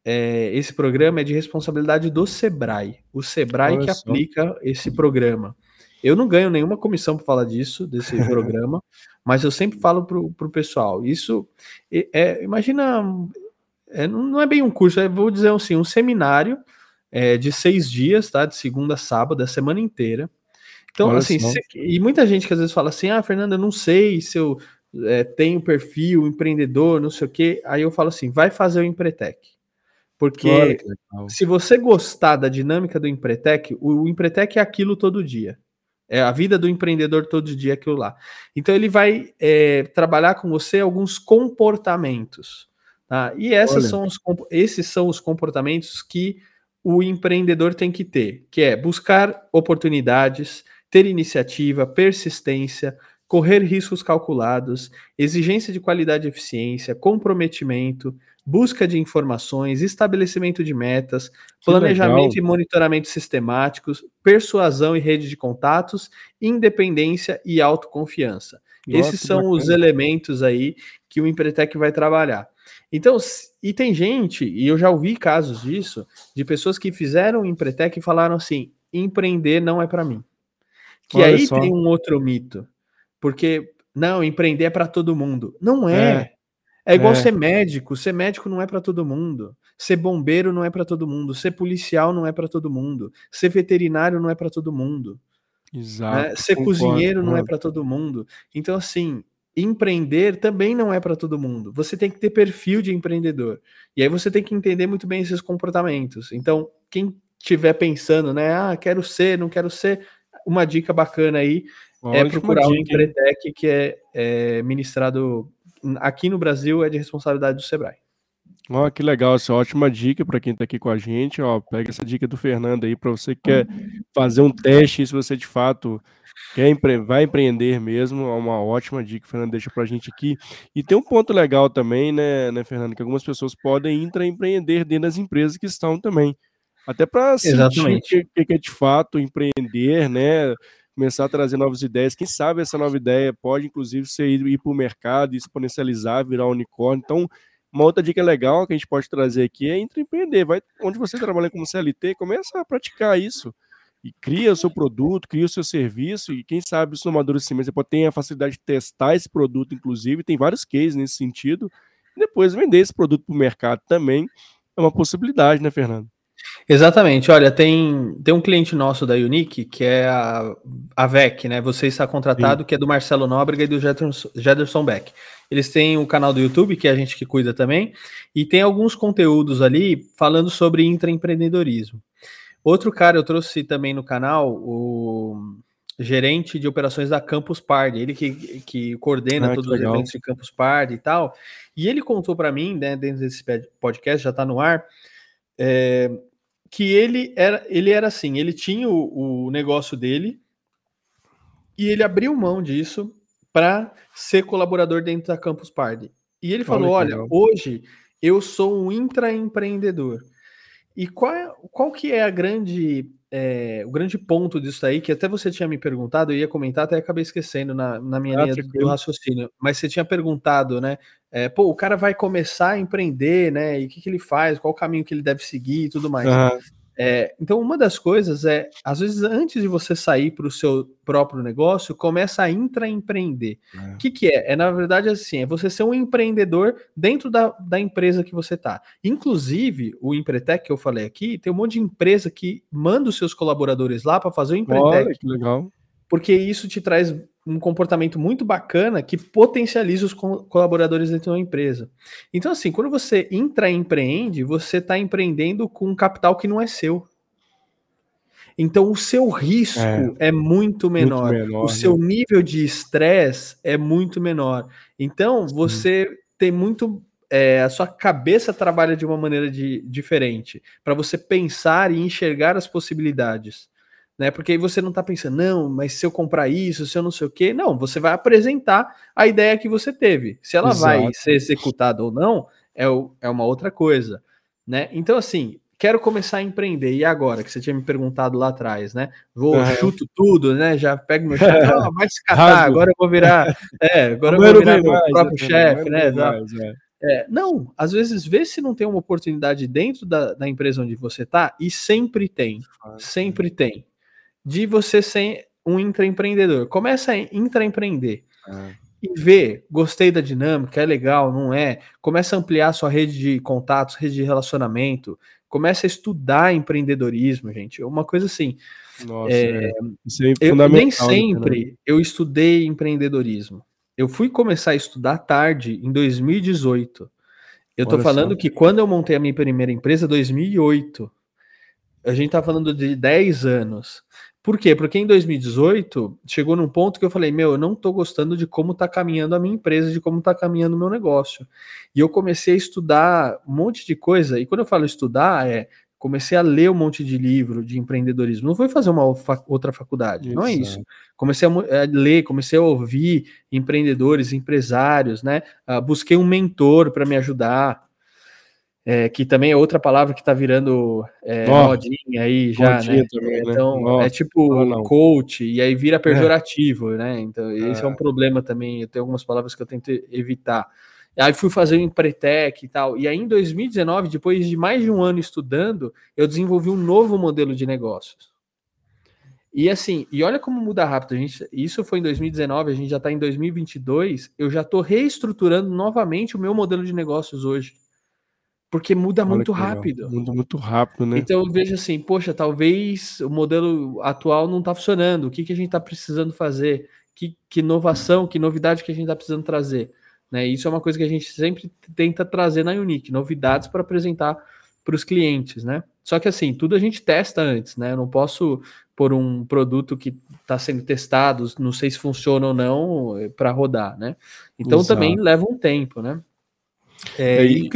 é, esse programa é de responsabilidade do Sebrae. O Sebrae Olha que só. aplica esse programa. Eu não ganho nenhuma comissão para falar disso, desse programa, mas eu sempre falo para o pessoal. Isso é, é imagina, é, não é bem um curso, é, vou dizer assim, um seminário é, de seis dias, tá? De segunda a sábado, a semana inteira. Então, Olha assim, se, e muita gente que às vezes fala assim: ah, Fernanda, eu não sei se eu é, tem perfil empreendedor, não sei o quê. Aí eu falo assim: vai fazer o Empretec. Porque se você gostar da dinâmica do Empretec, o, o Empretec é aquilo todo dia. É a vida do empreendedor todo dia aquilo lá. Então ele vai é, trabalhar com você alguns comportamentos. Tá? E são os, esses são os comportamentos que o empreendedor tem que ter, que é buscar oportunidades, ter iniciativa, persistência, correr riscos calculados, exigência de qualidade e eficiência, comprometimento, busca de informações, estabelecimento de metas, planejamento e monitoramento sistemáticos, persuasão e rede de contatos, independência e autoconfiança. Nossa, Esses são bacana. os elementos aí que o Empretec vai trabalhar. Então, e tem gente, e eu já ouvi casos disso, de pessoas que fizeram Empretec e falaram assim: empreender não é para mim. Que Olha aí só. tem um outro mito. Porque, não, empreender é para todo mundo. Não é. É, é igual é. ser médico. Ser médico não é para todo mundo. Ser bombeiro não é para todo mundo. Ser policial não é para todo mundo. Ser veterinário não é para todo mundo. Né? Exato. Né? Ser concordo, cozinheiro não é para todo mundo. Então, assim, empreender também não é para todo mundo. Você tem que ter perfil de empreendedor. E aí você tem que entender muito bem esses comportamentos. Então, quem estiver pensando, né? Ah, quero ser, não quero ser. Uma dica bacana aí é procurar dica, um Empretec que é, é, ministrado aqui no Brasil, é de responsabilidade do Sebrae. Ó, que legal, essa ótima dica para quem está aqui com a gente. Ó, pega essa dica do Fernando aí para você que quer fazer um teste, se você de fato quer empre vai empreender mesmo, é uma ótima dica que o Fernando deixa para a gente aqui. E tem um ponto legal também, né, né, Fernando, que algumas pessoas podem intraempreender dentro das empresas que estão também. Até para sentir que, que é de fato empreender, né? começar a trazer novas ideias. Quem sabe essa nova ideia pode, inclusive, ser ir, ir para o mercado, exponencializar, virar unicórnio. Então, uma outra dica legal que a gente pode trazer aqui é empreender. Vai onde você trabalha como CLT, começa a praticar isso. E cria o seu produto, cria o seu serviço, e quem sabe isso no amadurecimento. Você pode ter a facilidade de testar esse produto, inclusive, tem vários cases nesse sentido, e depois vender esse produto para o mercado também é uma possibilidade, né, Fernando? Exatamente. Olha, tem, tem um cliente nosso da Unique, que é a, a VEC, né? Você está contratado, Sim. que é do Marcelo Nóbrega e do Jederson Beck. Eles têm o um canal do YouTube, que é a gente que cuida também, e tem alguns conteúdos ali falando sobre intraempreendedorismo. Outro cara eu trouxe também no canal, o gerente de operações da Campus Party, ele que, que coordena ah, todos os eventos de Campus Party e tal. E ele contou para mim, né, dentro desse podcast, já está no ar, é, que ele era, ele era assim, ele tinha o, o negócio dele e ele abriu mão disso para ser colaborador dentro da Campus Party. E ele falou: olha, olha hoje eu sou um intraempreendedor. E qual, é, qual que é a grande é, o grande ponto disso aí, que até você tinha me perguntado, eu ia comentar, até acabei esquecendo na, na minha ah, linha do, do, raciocínio, mas você tinha perguntado, né? É, pô, o cara vai começar a empreender, né? E o que, que ele faz, qual o caminho que ele deve seguir e tudo mais. Uhum. É, então, uma das coisas é, às vezes, antes de você sair para o seu próprio negócio, começa a intraempreender. O é. que, que é? É, na verdade, assim, é você ser um empreendedor dentro da, da empresa que você está. Inclusive, o Empretec que eu falei aqui, tem um monte de empresa que manda os seus colaboradores lá para fazer o Empretec. Olha, que legal. Porque isso te traz um comportamento muito bacana que potencializa os co colaboradores dentro da empresa. Então, assim, quando você intraempreende, você está empreendendo com um capital que não é seu. Então, o seu risco é, é muito, menor, muito, menor, o seu né? nível de estresse é muito menor. Então, você Sim. tem muito. É, a sua cabeça trabalha de uma maneira de, diferente para você pensar e enxergar as possibilidades né? Porque aí você não está pensando, não, mas se eu comprar isso, se eu não sei o quê. Não, você vai apresentar a ideia que você teve. Se ela Exato. vai ser executada ou não, é, o, é uma outra coisa, né? Então, assim, quero começar a empreender. E agora, que você tinha me perguntado lá atrás, né? Vou, uhum. chuto tudo, né? Já pego meu chefe, oh, vai se catar, agora eu vou virar. É, agora eu vou virar meu próprio chefe, né? Mais, é. É, não, às vezes vê se não tem uma oportunidade dentro da, da empresa onde você está, e sempre tem, sempre tem de você ser um intraempreendedor. Começa a intraempreender. Ah. E vê, gostei da dinâmica, é legal, não é? Começa a ampliar sua rede de contatos, rede de relacionamento. Começa a estudar empreendedorismo, gente. Uma coisa assim. Nossa, é, é. Isso é eu, nem né, sempre né? eu estudei empreendedorismo. Eu fui começar a estudar tarde, em 2018. Eu tô Olha falando só. que quando eu montei a minha primeira empresa, 2008. A gente tá falando de 10 anos. Por quê? Porque em 2018 chegou num ponto que eu falei: meu, eu não estou gostando de como está caminhando a minha empresa, de como está caminhando o meu negócio. E eu comecei a estudar um monte de coisa. E quando eu falo estudar, é comecei a ler um monte de livro de empreendedorismo. Não foi fazer uma outra faculdade, não é isso. Comecei a, ler, comecei a ouvir empreendedores, empresários, né? Uh, busquei um mentor para me ajudar é, que também é outra palavra que está virando é, modinha aí já, né? Também, né? Então, é tipo coach, e aí vira é. pejorativo, é. né? Então, esse é. um problema também. Eu tenho algumas palavras que eu tento evitar. Aí fui fazer o Empretec e tal. E aí, em 2019, depois de mais de um ano estudando, eu desenvolvi um novo modelo de negócios. E assim, e olha como muda rápido. A gente, isso foi em 2019, a gente já está em 2022. Eu já estou reestruturando novamente o meu modelo de negócios hoje porque muda Olha muito rápido. Muda muito rápido, né? Então eu vejo assim, poxa, talvez o modelo atual não está funcionando. O que, que a gente está precisando fazer? Que, que inovação, que novidade que a gente está precisando trazer? Né? Isso é uma coisa que a gente sempre tenta trazer na Unique, novidades para apresentar para os clientes, né? Só que assim, tudo a gente testa antes, né? Eu não posso pôr um produto que está sendo testado, não sei se funciona ou não, eh, para rodar, né? Então Exato. também leva um tempo, né? É, e,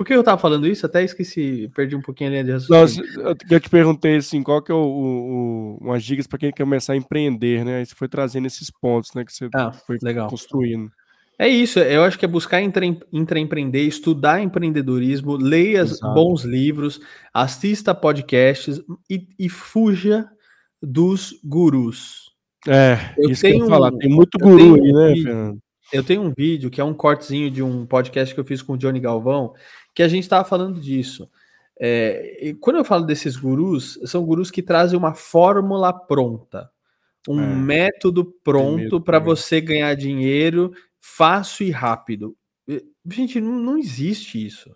por que eu tava falando isso? Até esqueci, perdi um pouquinho a linha de raciocínio. Não, eu te perguntei assim, qual que é o, o, o umas dicas para quem quer começar a empreender, né? Aí você foi trazendo esses pontos, né? Que você ah, foi legal. construindo. É isso, eu acho que é buscar intraempreender, estudar empreendedorismo, leia Exato. bons livros, assista podcasts e, e fuja dos gurus. É, eu isso tenho que eu falar. Tem muito guru aí, né, Fernando? Eu tenho um vídeo que é um cortezinho de um podcast que eu fiz com o Johnny Galvão, que a gente estava falando disso. É, quando eu falo desses gurus, são gurus que trazem uma fórmula pronta, um é, método pronto para você ganhar dinheiro fácil e rápido. Gente, não, não existe isso.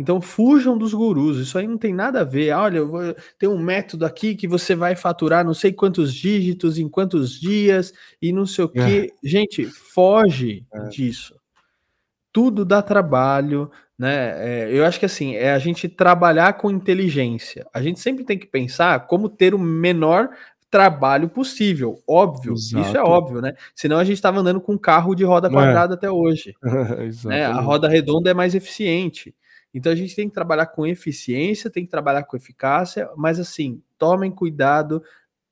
Então fujam dos gurus, isso aí não tem nada a ver. Olha, eu vou, tem um método aqui que você vai faturar não sei quantos dígitos em quantos dias e não sei o que. É. Gente, foge é. disso. Tudo dá trabalho, né? É, eu acho que assim, é a gente trabalhar com inteligência. A gente sempre tem que pensar como ter o menor trabalho possível. Óbvio, Exato. isso é óbvio, né? Senão a gente estava andando com um carro de roda é. quadrada até hoje. né? A roda redonda é mais eficiente. Então a gente tem que trabalhar com eficiência, tem que trabalhar com eficácia, mas assim, tomem cuidado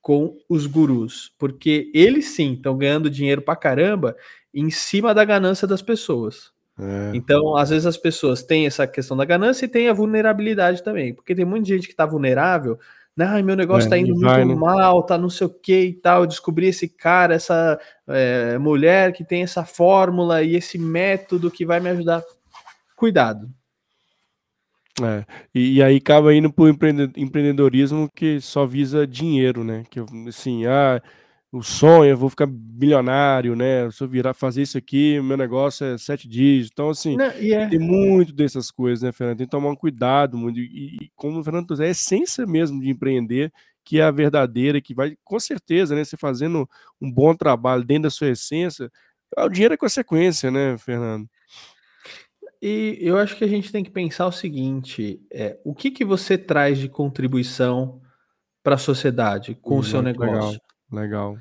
com os gurus, porque eles sim estão ganhando dinheiro pra caramba em cima da ganância das pessoas. É. Então, às vezes as pessoas têm essa questão da ganância e tem a vulnerabilidade também, porque tem muita gente que está vulnerável, né? Ai, meu negócio está é, indo vai, muito né? mal, tá não sei o que e tal. Eu descobri esse cara, essa é, mulher que tem essa fórmula e esse método que vai me ajudar. Cuidado, é, e, e, aí acaba indo para o empreendedorismo que só visa dinheiro, né? Que assim, ah, o sonho, eu vou ficar bilionário, né? Se eu virar fazer isso aqui, meu negócio é sete dígitos. Então, assim, Não, yeah. tem muito dessas coisas, né, Fernando? Tem que tomar um cuidado muito. E, e como o Fernando disse, é a essência mesmo de empreender, que é a verdadeira, que vai, com certeza, né? Você fazendo um bom trabalho dentro da sua essência, o dinheiro é consequência, né, Fernando? E eu acho que a gente tem que pensar o seguinte: é, o que, que você traz de contribuição para a sociedade com hum, o seu negócio? Legal. Legal.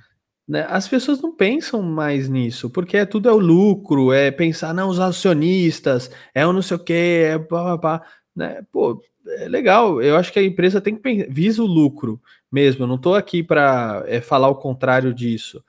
Né? As pessoas não pensam mais nisso, porque é, tudo é o lucro, é pensar, não, os acionistas, é o não sei o que, é pá, pá, pá, né? Pô, é legal, eu acho que a empresa tem que pensar, visa o lucro mesmo, eu não estou aqui para é, falar o contrário disso.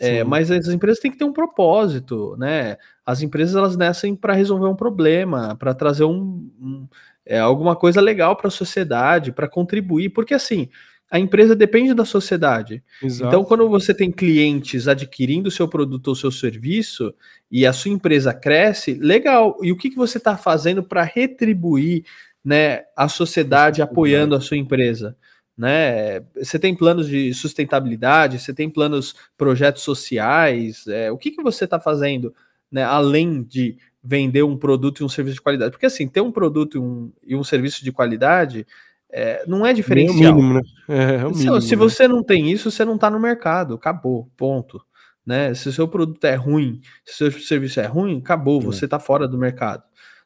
É, mas as empresas têm que ter um propósito, né? As empresas elas nascem para resolver um problema, para trazer um, um é, alguma coisa legal para a sociedade, para contribuir, porque assim a empresa depende da sociedade. Exato. Então, quando você tem clientes adquirindo o seu produto ou seu serviço e a sua empresa cresce, legal. E o que, que você está fazendo para retribuir né, a sociedade apoiando a sua empresa? né? Você tem planos de sustentabilidade, você tem planos, projetos sociais, é, o que, que você está fazendo, né? Além de vender um produto e um serviço de qualidade, porque assim, ter um produto e um, e um serviço de qualidade é, não é diferencial. É mínimo, né? é, é mínimo, se, se né? você não tem isso, você não está no mercado, acabou, ponto. Né? Se o seu produto é ruim, se o seu serviço é ruim, acabou, você está fora do mercado.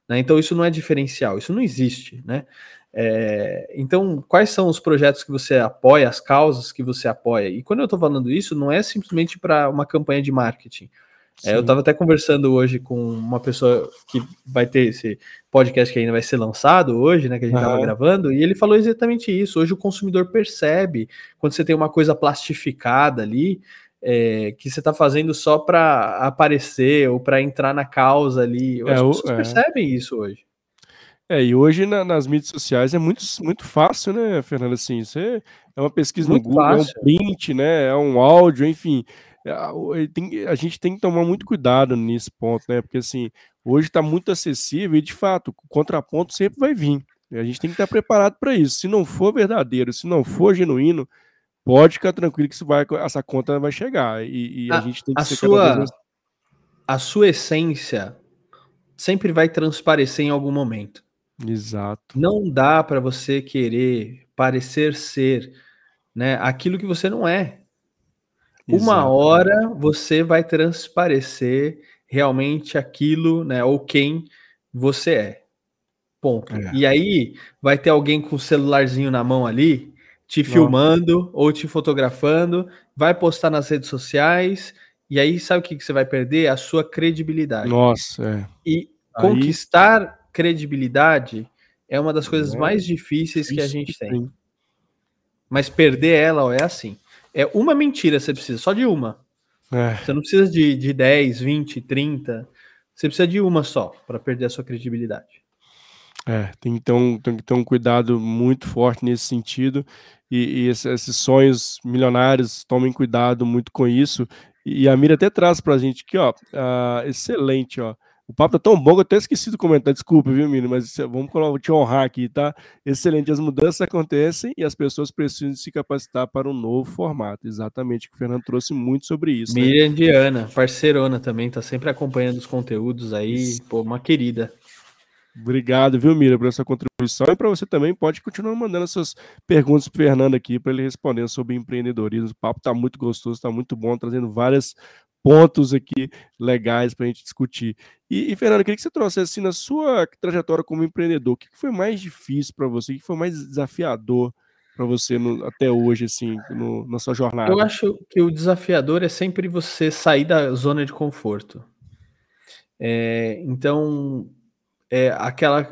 Né? Então isso não é diferencial, isso não existe, né? É, então, quais são os projetos que você apoia, as causas que você apoia? E quando eu estou falando isso, não é simplesmente para uma campanha de marketing. É, eu estava até conversando hoje com uma pessoa que vai ter esse podcast que ainda vai ser lançado hoje, né? Que a gente estava uhum. gravando, e ele falou exatamente isso. Hoje o consumidor percebe quando você tem uma coisa plastificada ali, é, que você está fazendo só para aparecer ou para entrar na causa ali. É, As pessoas é. percebem isso hoje. É, e hoje na, nas mídias sociais é muito, muito fácil, né, Fernando? Assim, você é uma pesquisa muito no Google, fácil. é um print, né? É um áudio, enfim. É, a gente tem que tomar muito cuidado nesse ponto, né? Porque assim, hoje está muito acessível e de fato o contraponto sempre vai vir. A gente tem que estar preparado para isso. Se não for verdadeiro, se não for genuíno, pode ficar tranquilo que isso vai, essa conta vai chegar. E, e a, a, gente tem que a ser sua, mais... A sua essência sempre vai transparecer em algum momento. Exato. Não dá para você querer parecer ser né, aquilo que você não é. Exato. Uma hora você vai transparecer realmente aquilo, né, ou quem você é. Ponto. É. E aí vai ter alguém com o celularzinho na mão ali, te Nossa. filmando ou te fotografando, vai postar nas redes sociais, e aí sabe o que, que você vai perder? A sua credibilidade. Nossa, é. E aí... conquistar credibilidade é uma das coisas é. mais difíceis que a gente tem. Mas perder ela ó, é assim. É uma mentira você precisa, só de uma. É. Você não precisa de, de 10, 20, 30. Você precisa de uma só para perder a sua credibilidade. É, tem que, ter um, tem que ter um cuidado muito forte nesse sentido. E, e esses, esses sonhos milionários, tomem cuidado muito com isso. E a Mira até traz para a gente aqui, ó, uh, excelente, ó. O papo tá tão bom que eu até esqueci do comentário. Desculpa, viu, Mino? Mas vamos vou te honrar aqui, tá? Excelente. As mudanças acontecem e as pessoas precisam se capacitar para um novo formato. Exatamente, que o Fernando trouxe muito sobre isso. Né? Miriam né? Diana, parceirona também, tá sempre acompanhando os conteúdos aí. Pô, uma querida. Obrigado, viu, Mira, por essa contribuição. E para você também, pode continuar mandando suas perguntas para o Fernando aqui, para ele responder sobre empreendedorismo. O papo está muito gostoso, está muito bom, trazendo várias pontos aqui legais para a gente discutir. E, e, Fernando, eu queria que você trouxesse assim, na sua trajetória como empreendedor, o que foi mais difícil para você, o que foi mais desafiador para você no, até hoje, assim, no, na sua jornada? Eu acho que o desafiador é sempre você sair da zona de conforto. É, então, é aquela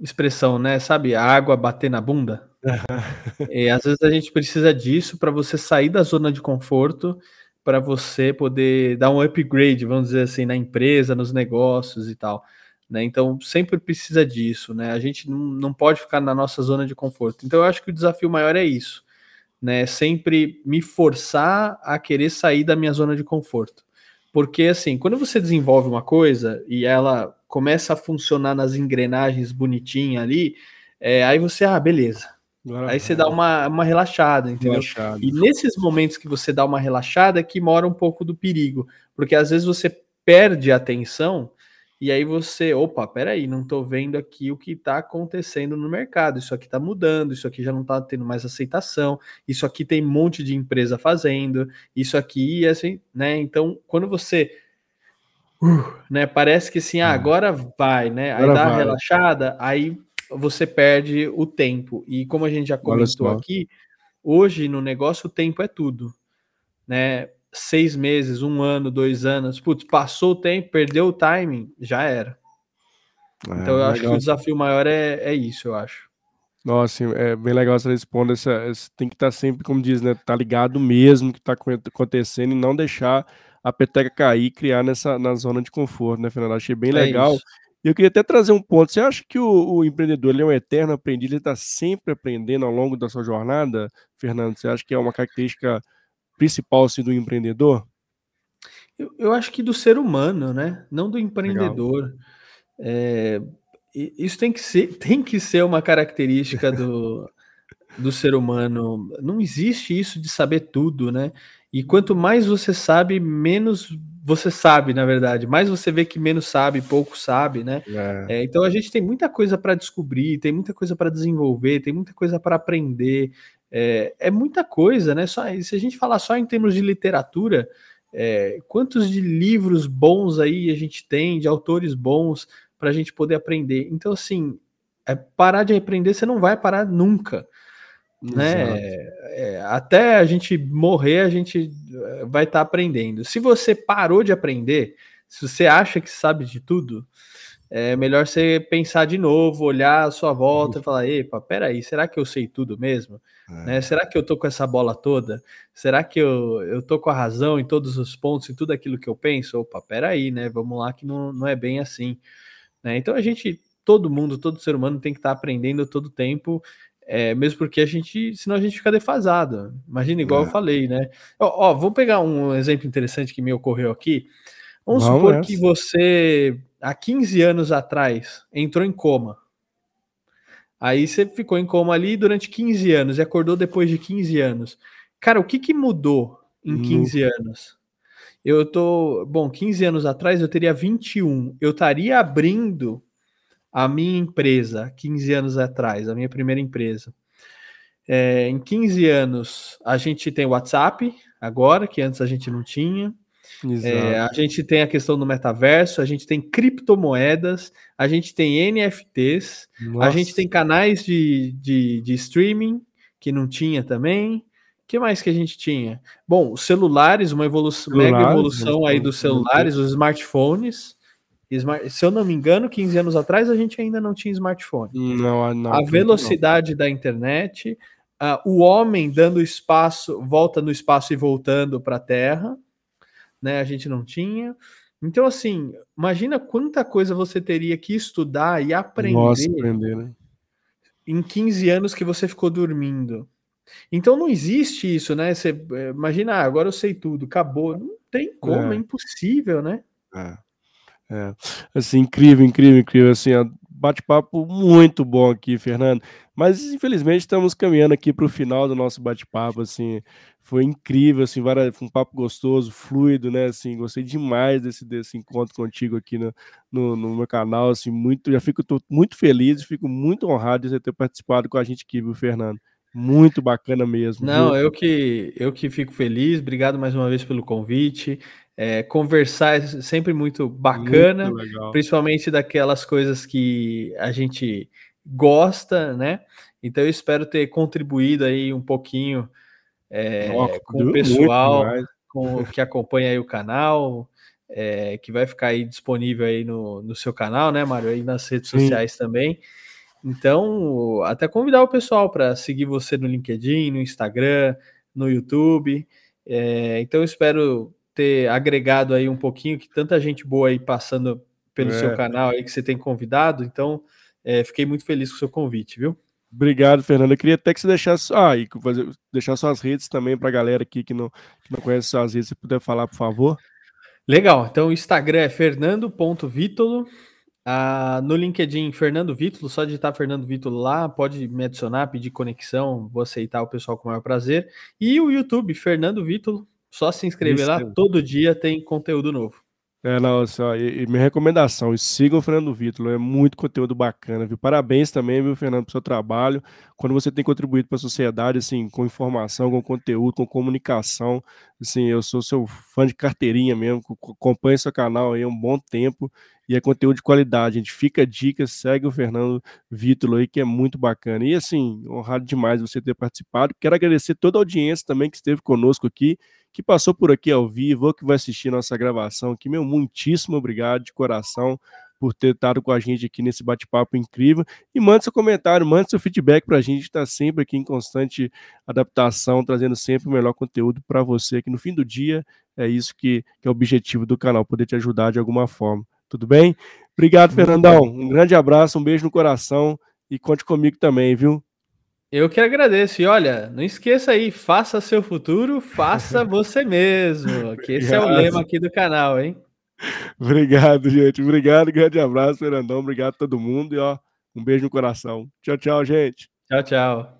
expressão, né? Sabe, a água bater na bunda. é, às vezes a gente precisa disso para você sair da zona de conforto para você poder dar um upgrade, vamos dizer assim, na empresa, nos negócios e tal. Né? Então, sempre precisa disso, né? A gente não, não pode ficar na nossa zona de conforto. Então, eu acho que o desafio maior é isso, né? Sempre me forçar a querer sair da minha zona de conforto. Porque, assim, quando você desenvolve uma coisa e ela começa a funcionar nas engrenagens bonitinha ali, é, aí você, ah, beleza, Aí você dá uma, uma relaxada, entendeu? Relaxado. E nesses momentos que você dá uma relaxada é que mora um pouco do perigo, porque às vezes você perde a atenção e aí você, opa, peraí, não tô vendo aqui o que tá acontecendo no mercado, isso aqui tá mudando, isso aqui já não tá tendo mais aceitação, isso aqui tem um monte de empresa fazendo, isso aqui, assim, né? Então, quando você uh, né, parece que assim, ah, hum. agora vai, né? Aí agora dá vai. relaxada, aí você perde o tempo. E como a gente já comentou aqui, hoje no negócio o tempo é tudo. Né? Seis meses, um ano, dois anos, putz, passou o tempo, perdeu o timing, já era. É, então eu acho que o desafio maior é, é isso, eu acho. Nossa, é bem legal você responder. Essa, tem que estar sempre, como diz, né? Tá ligado mesmo que está acontecendo e não deixar a peteca cair criar nessa na zona de conforto, né, Fernando? Achei bem é legal. Isso. E eu queria até trazer um ponto. Você acha que o, o empreendedor é um eterno aprendiz? Ele está sempre aprendendo ao longo da sua jornada, Fernando? Você acha que é uma característica principal assim, do empreendedor? Eu, eu acho que do ser humano, né? Não do empreendedor. É, isso tem que ser, tem que ser uma característica do, do ser humano. Não existe isso de saber tudo, né? E quanto mais você sabe, menos você sabe, na verdade. Mais você vê que menos sabe, pouco sabe, né? É. É, então a gente tem muita coisa para descobrir, tem muita coisa para desenvolver, tem muita coisa para aprender. É, é, muita coisa, né? Só, se a gente falar só em termos de literatura, é, quantos de livros bons aí a gente tem, de autores bons para a gente poder aprender. Então, assim, É parar de aprender, você não vai parar nunca. Né? É, até a gente morrer, a gente eh, vai estar tá aprendendo. Se você parou de aprender, se você acha que sabe de tudo, é melhor você pensar de novo, olhar a sua volta e falar: epa, peraí, será que eu sei tudo mesmo? É. Né? Será que eu tô com essa bola toda? Será que eu, eu tô com a razão em todos os pontos, em tudo aquilo que eu penso? Opa, peraí, né? Vamos lá que não, não é bem assim. Né? Então a gente, todo mundo, todo ser humano tem que estar tá aprendendo todo tempo. É, mesmo porque a gente, senão a gente fica defasado. Imagina, igual é. eu falei, né? Ó, ó, vou pegar um exemplo interessante que me ocorreu aqui. Vamos, Vamos supor que você, há 15 anos atrás, entrou em coma. Aí você ficou em coma ali durante 15 anos e acordou depois de 15 anos. Cara, o que, que mudou em 15 hum. anos? Eu tô. Bom, 15 anos atrás eu teria 21. Eu estaria abrindo a minha empresa 15 anos atrás, a minha primeira empresa. É, em 15 anos, a gente tem WhatsApp agora, que antes a gente não tinha. É, a gente tem a questão do metaverso, a gente tem criptomoedas, a gente tem NFTs, Nossa. a gente tem canais de, de, de, streaming que não tinha também. Que mais que a gente tinha? Bom, celulares, uma evolução, celulares, mega evolução aí dos celulares, os smartphones. Se eu não me engano, 15 anos atrás a gente ainda não tinha smartphone. Não, não, a velocidade não. da internet, uh, o homem dando espaço, volta no espaço e voltando para a Terra né? A gente não tinha. Então, assim, imagina quanta coisa você teria que estudar e aprender, Nossa, aprender né? em 15 anos que você ficou dormindo. Então não existe isso, né? Você eh, imagina, ah, agora eu sei tudo, acabou. Não tem como, é, é impossível, né? É. É, assim, incrível, incrível, incrível, assim, bate-papo muito bom aqui, Fernando. Mas infelizmente estamos caminhando aqui para o final do nosso bate-papo, assim, foi incrível, assim, foi um papo gostoso, fluido, né, assim, gostei demais desse, desse encontro contigo aqui no, no, no meu canal, assim, muito, já fico muito feliz e fico muito honrado de você ter participado com a gente aqui, viu, Fernando? Muito bacana mesmo. Não, viu? eu que eu que fico feliz. Obrigado mais uma vez pelo convite. É, conversar é sempre muito bacana, muito principalmente daquelas coisas que a gente gosta, né? Então eu espero ter contribuído aí um pouquinho é, com o pessoal com, que acompanha aí o canal, é, que vai ficar aí disponível aí no, no seu canal, né, Mário? Aí nas redes Sim. sociais também. Então, até convidar o pessoal para seguir você no LinkedIn, no Instagram, no YouTube. É, então, eu espero ter agregado aí um pouquinho, que tanta gente boa aí passando pelo é. seu canal aí que você tem convidado. Então, é, fiquei muito feliz com o seu convite, viu? Obrigado, Fernando. Eu queria até que você deixasse, ah, e fazer, deixar suas redes também para a galera aqui que não, que não conhece suas redes, se puder falar, por favor. Legal. Então, o Instagram é fernando.vítolo. Ah, no LinkedIn, Fernando Vítolo, só digitar Fernando Vítolo lá, pode me adicionar, pedir conexão, vou aceitar o pessoal com o maior prazer. E o YouTube, Fernando Vítolo, só se inscrever lá, todo dia tem conteúdo novo. É, não, só, e, e, minha recomendação, sigam o Fernando Vitor, é muito conteúdo bacana, viu? Parabéns também, viu, Fernando, pelo seu trabalho. Quando você tem contribuído para a sociedade, assim, com informação, com conteúdo, com comunicação, assim, eu sou seu fã de carteirinha mesmo, acompanho seu canal aí há um bom tempo e é conteúdo de qualidade. A gente fica a dica, segue o Fernando Vitor aí, que é muito bacana. E assim, honrado demais você ter participado. Quero agradecer toda a audiência também que esteve conosco aqui que passou por aqui ao vivo, ou que vai assistir nossa gravação aqui. Meu, muitíssimo obrigado de coração por ter estado com a gente aqui nesse bate-papo incrível. E mande seu comentário, mande seu feedback para a gente, está sempre aqui em constante adaptação, trazendo sempre o melhor conteúdo para você, que no fim do dia é isso que, que, é o objetivo do canal, poder te ajudar de alguma forma. Tudo bem? Obrigado, Fernandão. Um grande abraço, um beijo no coração e conte comigo também, viu? Eu que agradeço. E olha, não esqueça aí, faça seu futuro, faça você mesmo. Que esse é o lema aqui do canal, hein? Obrigado, gente. Obrigado, grande abraço, Fernandão. Obrigado a todo mundo e ó, um beijo no coração. Tchau, tchau, gente. Tchau, tchau.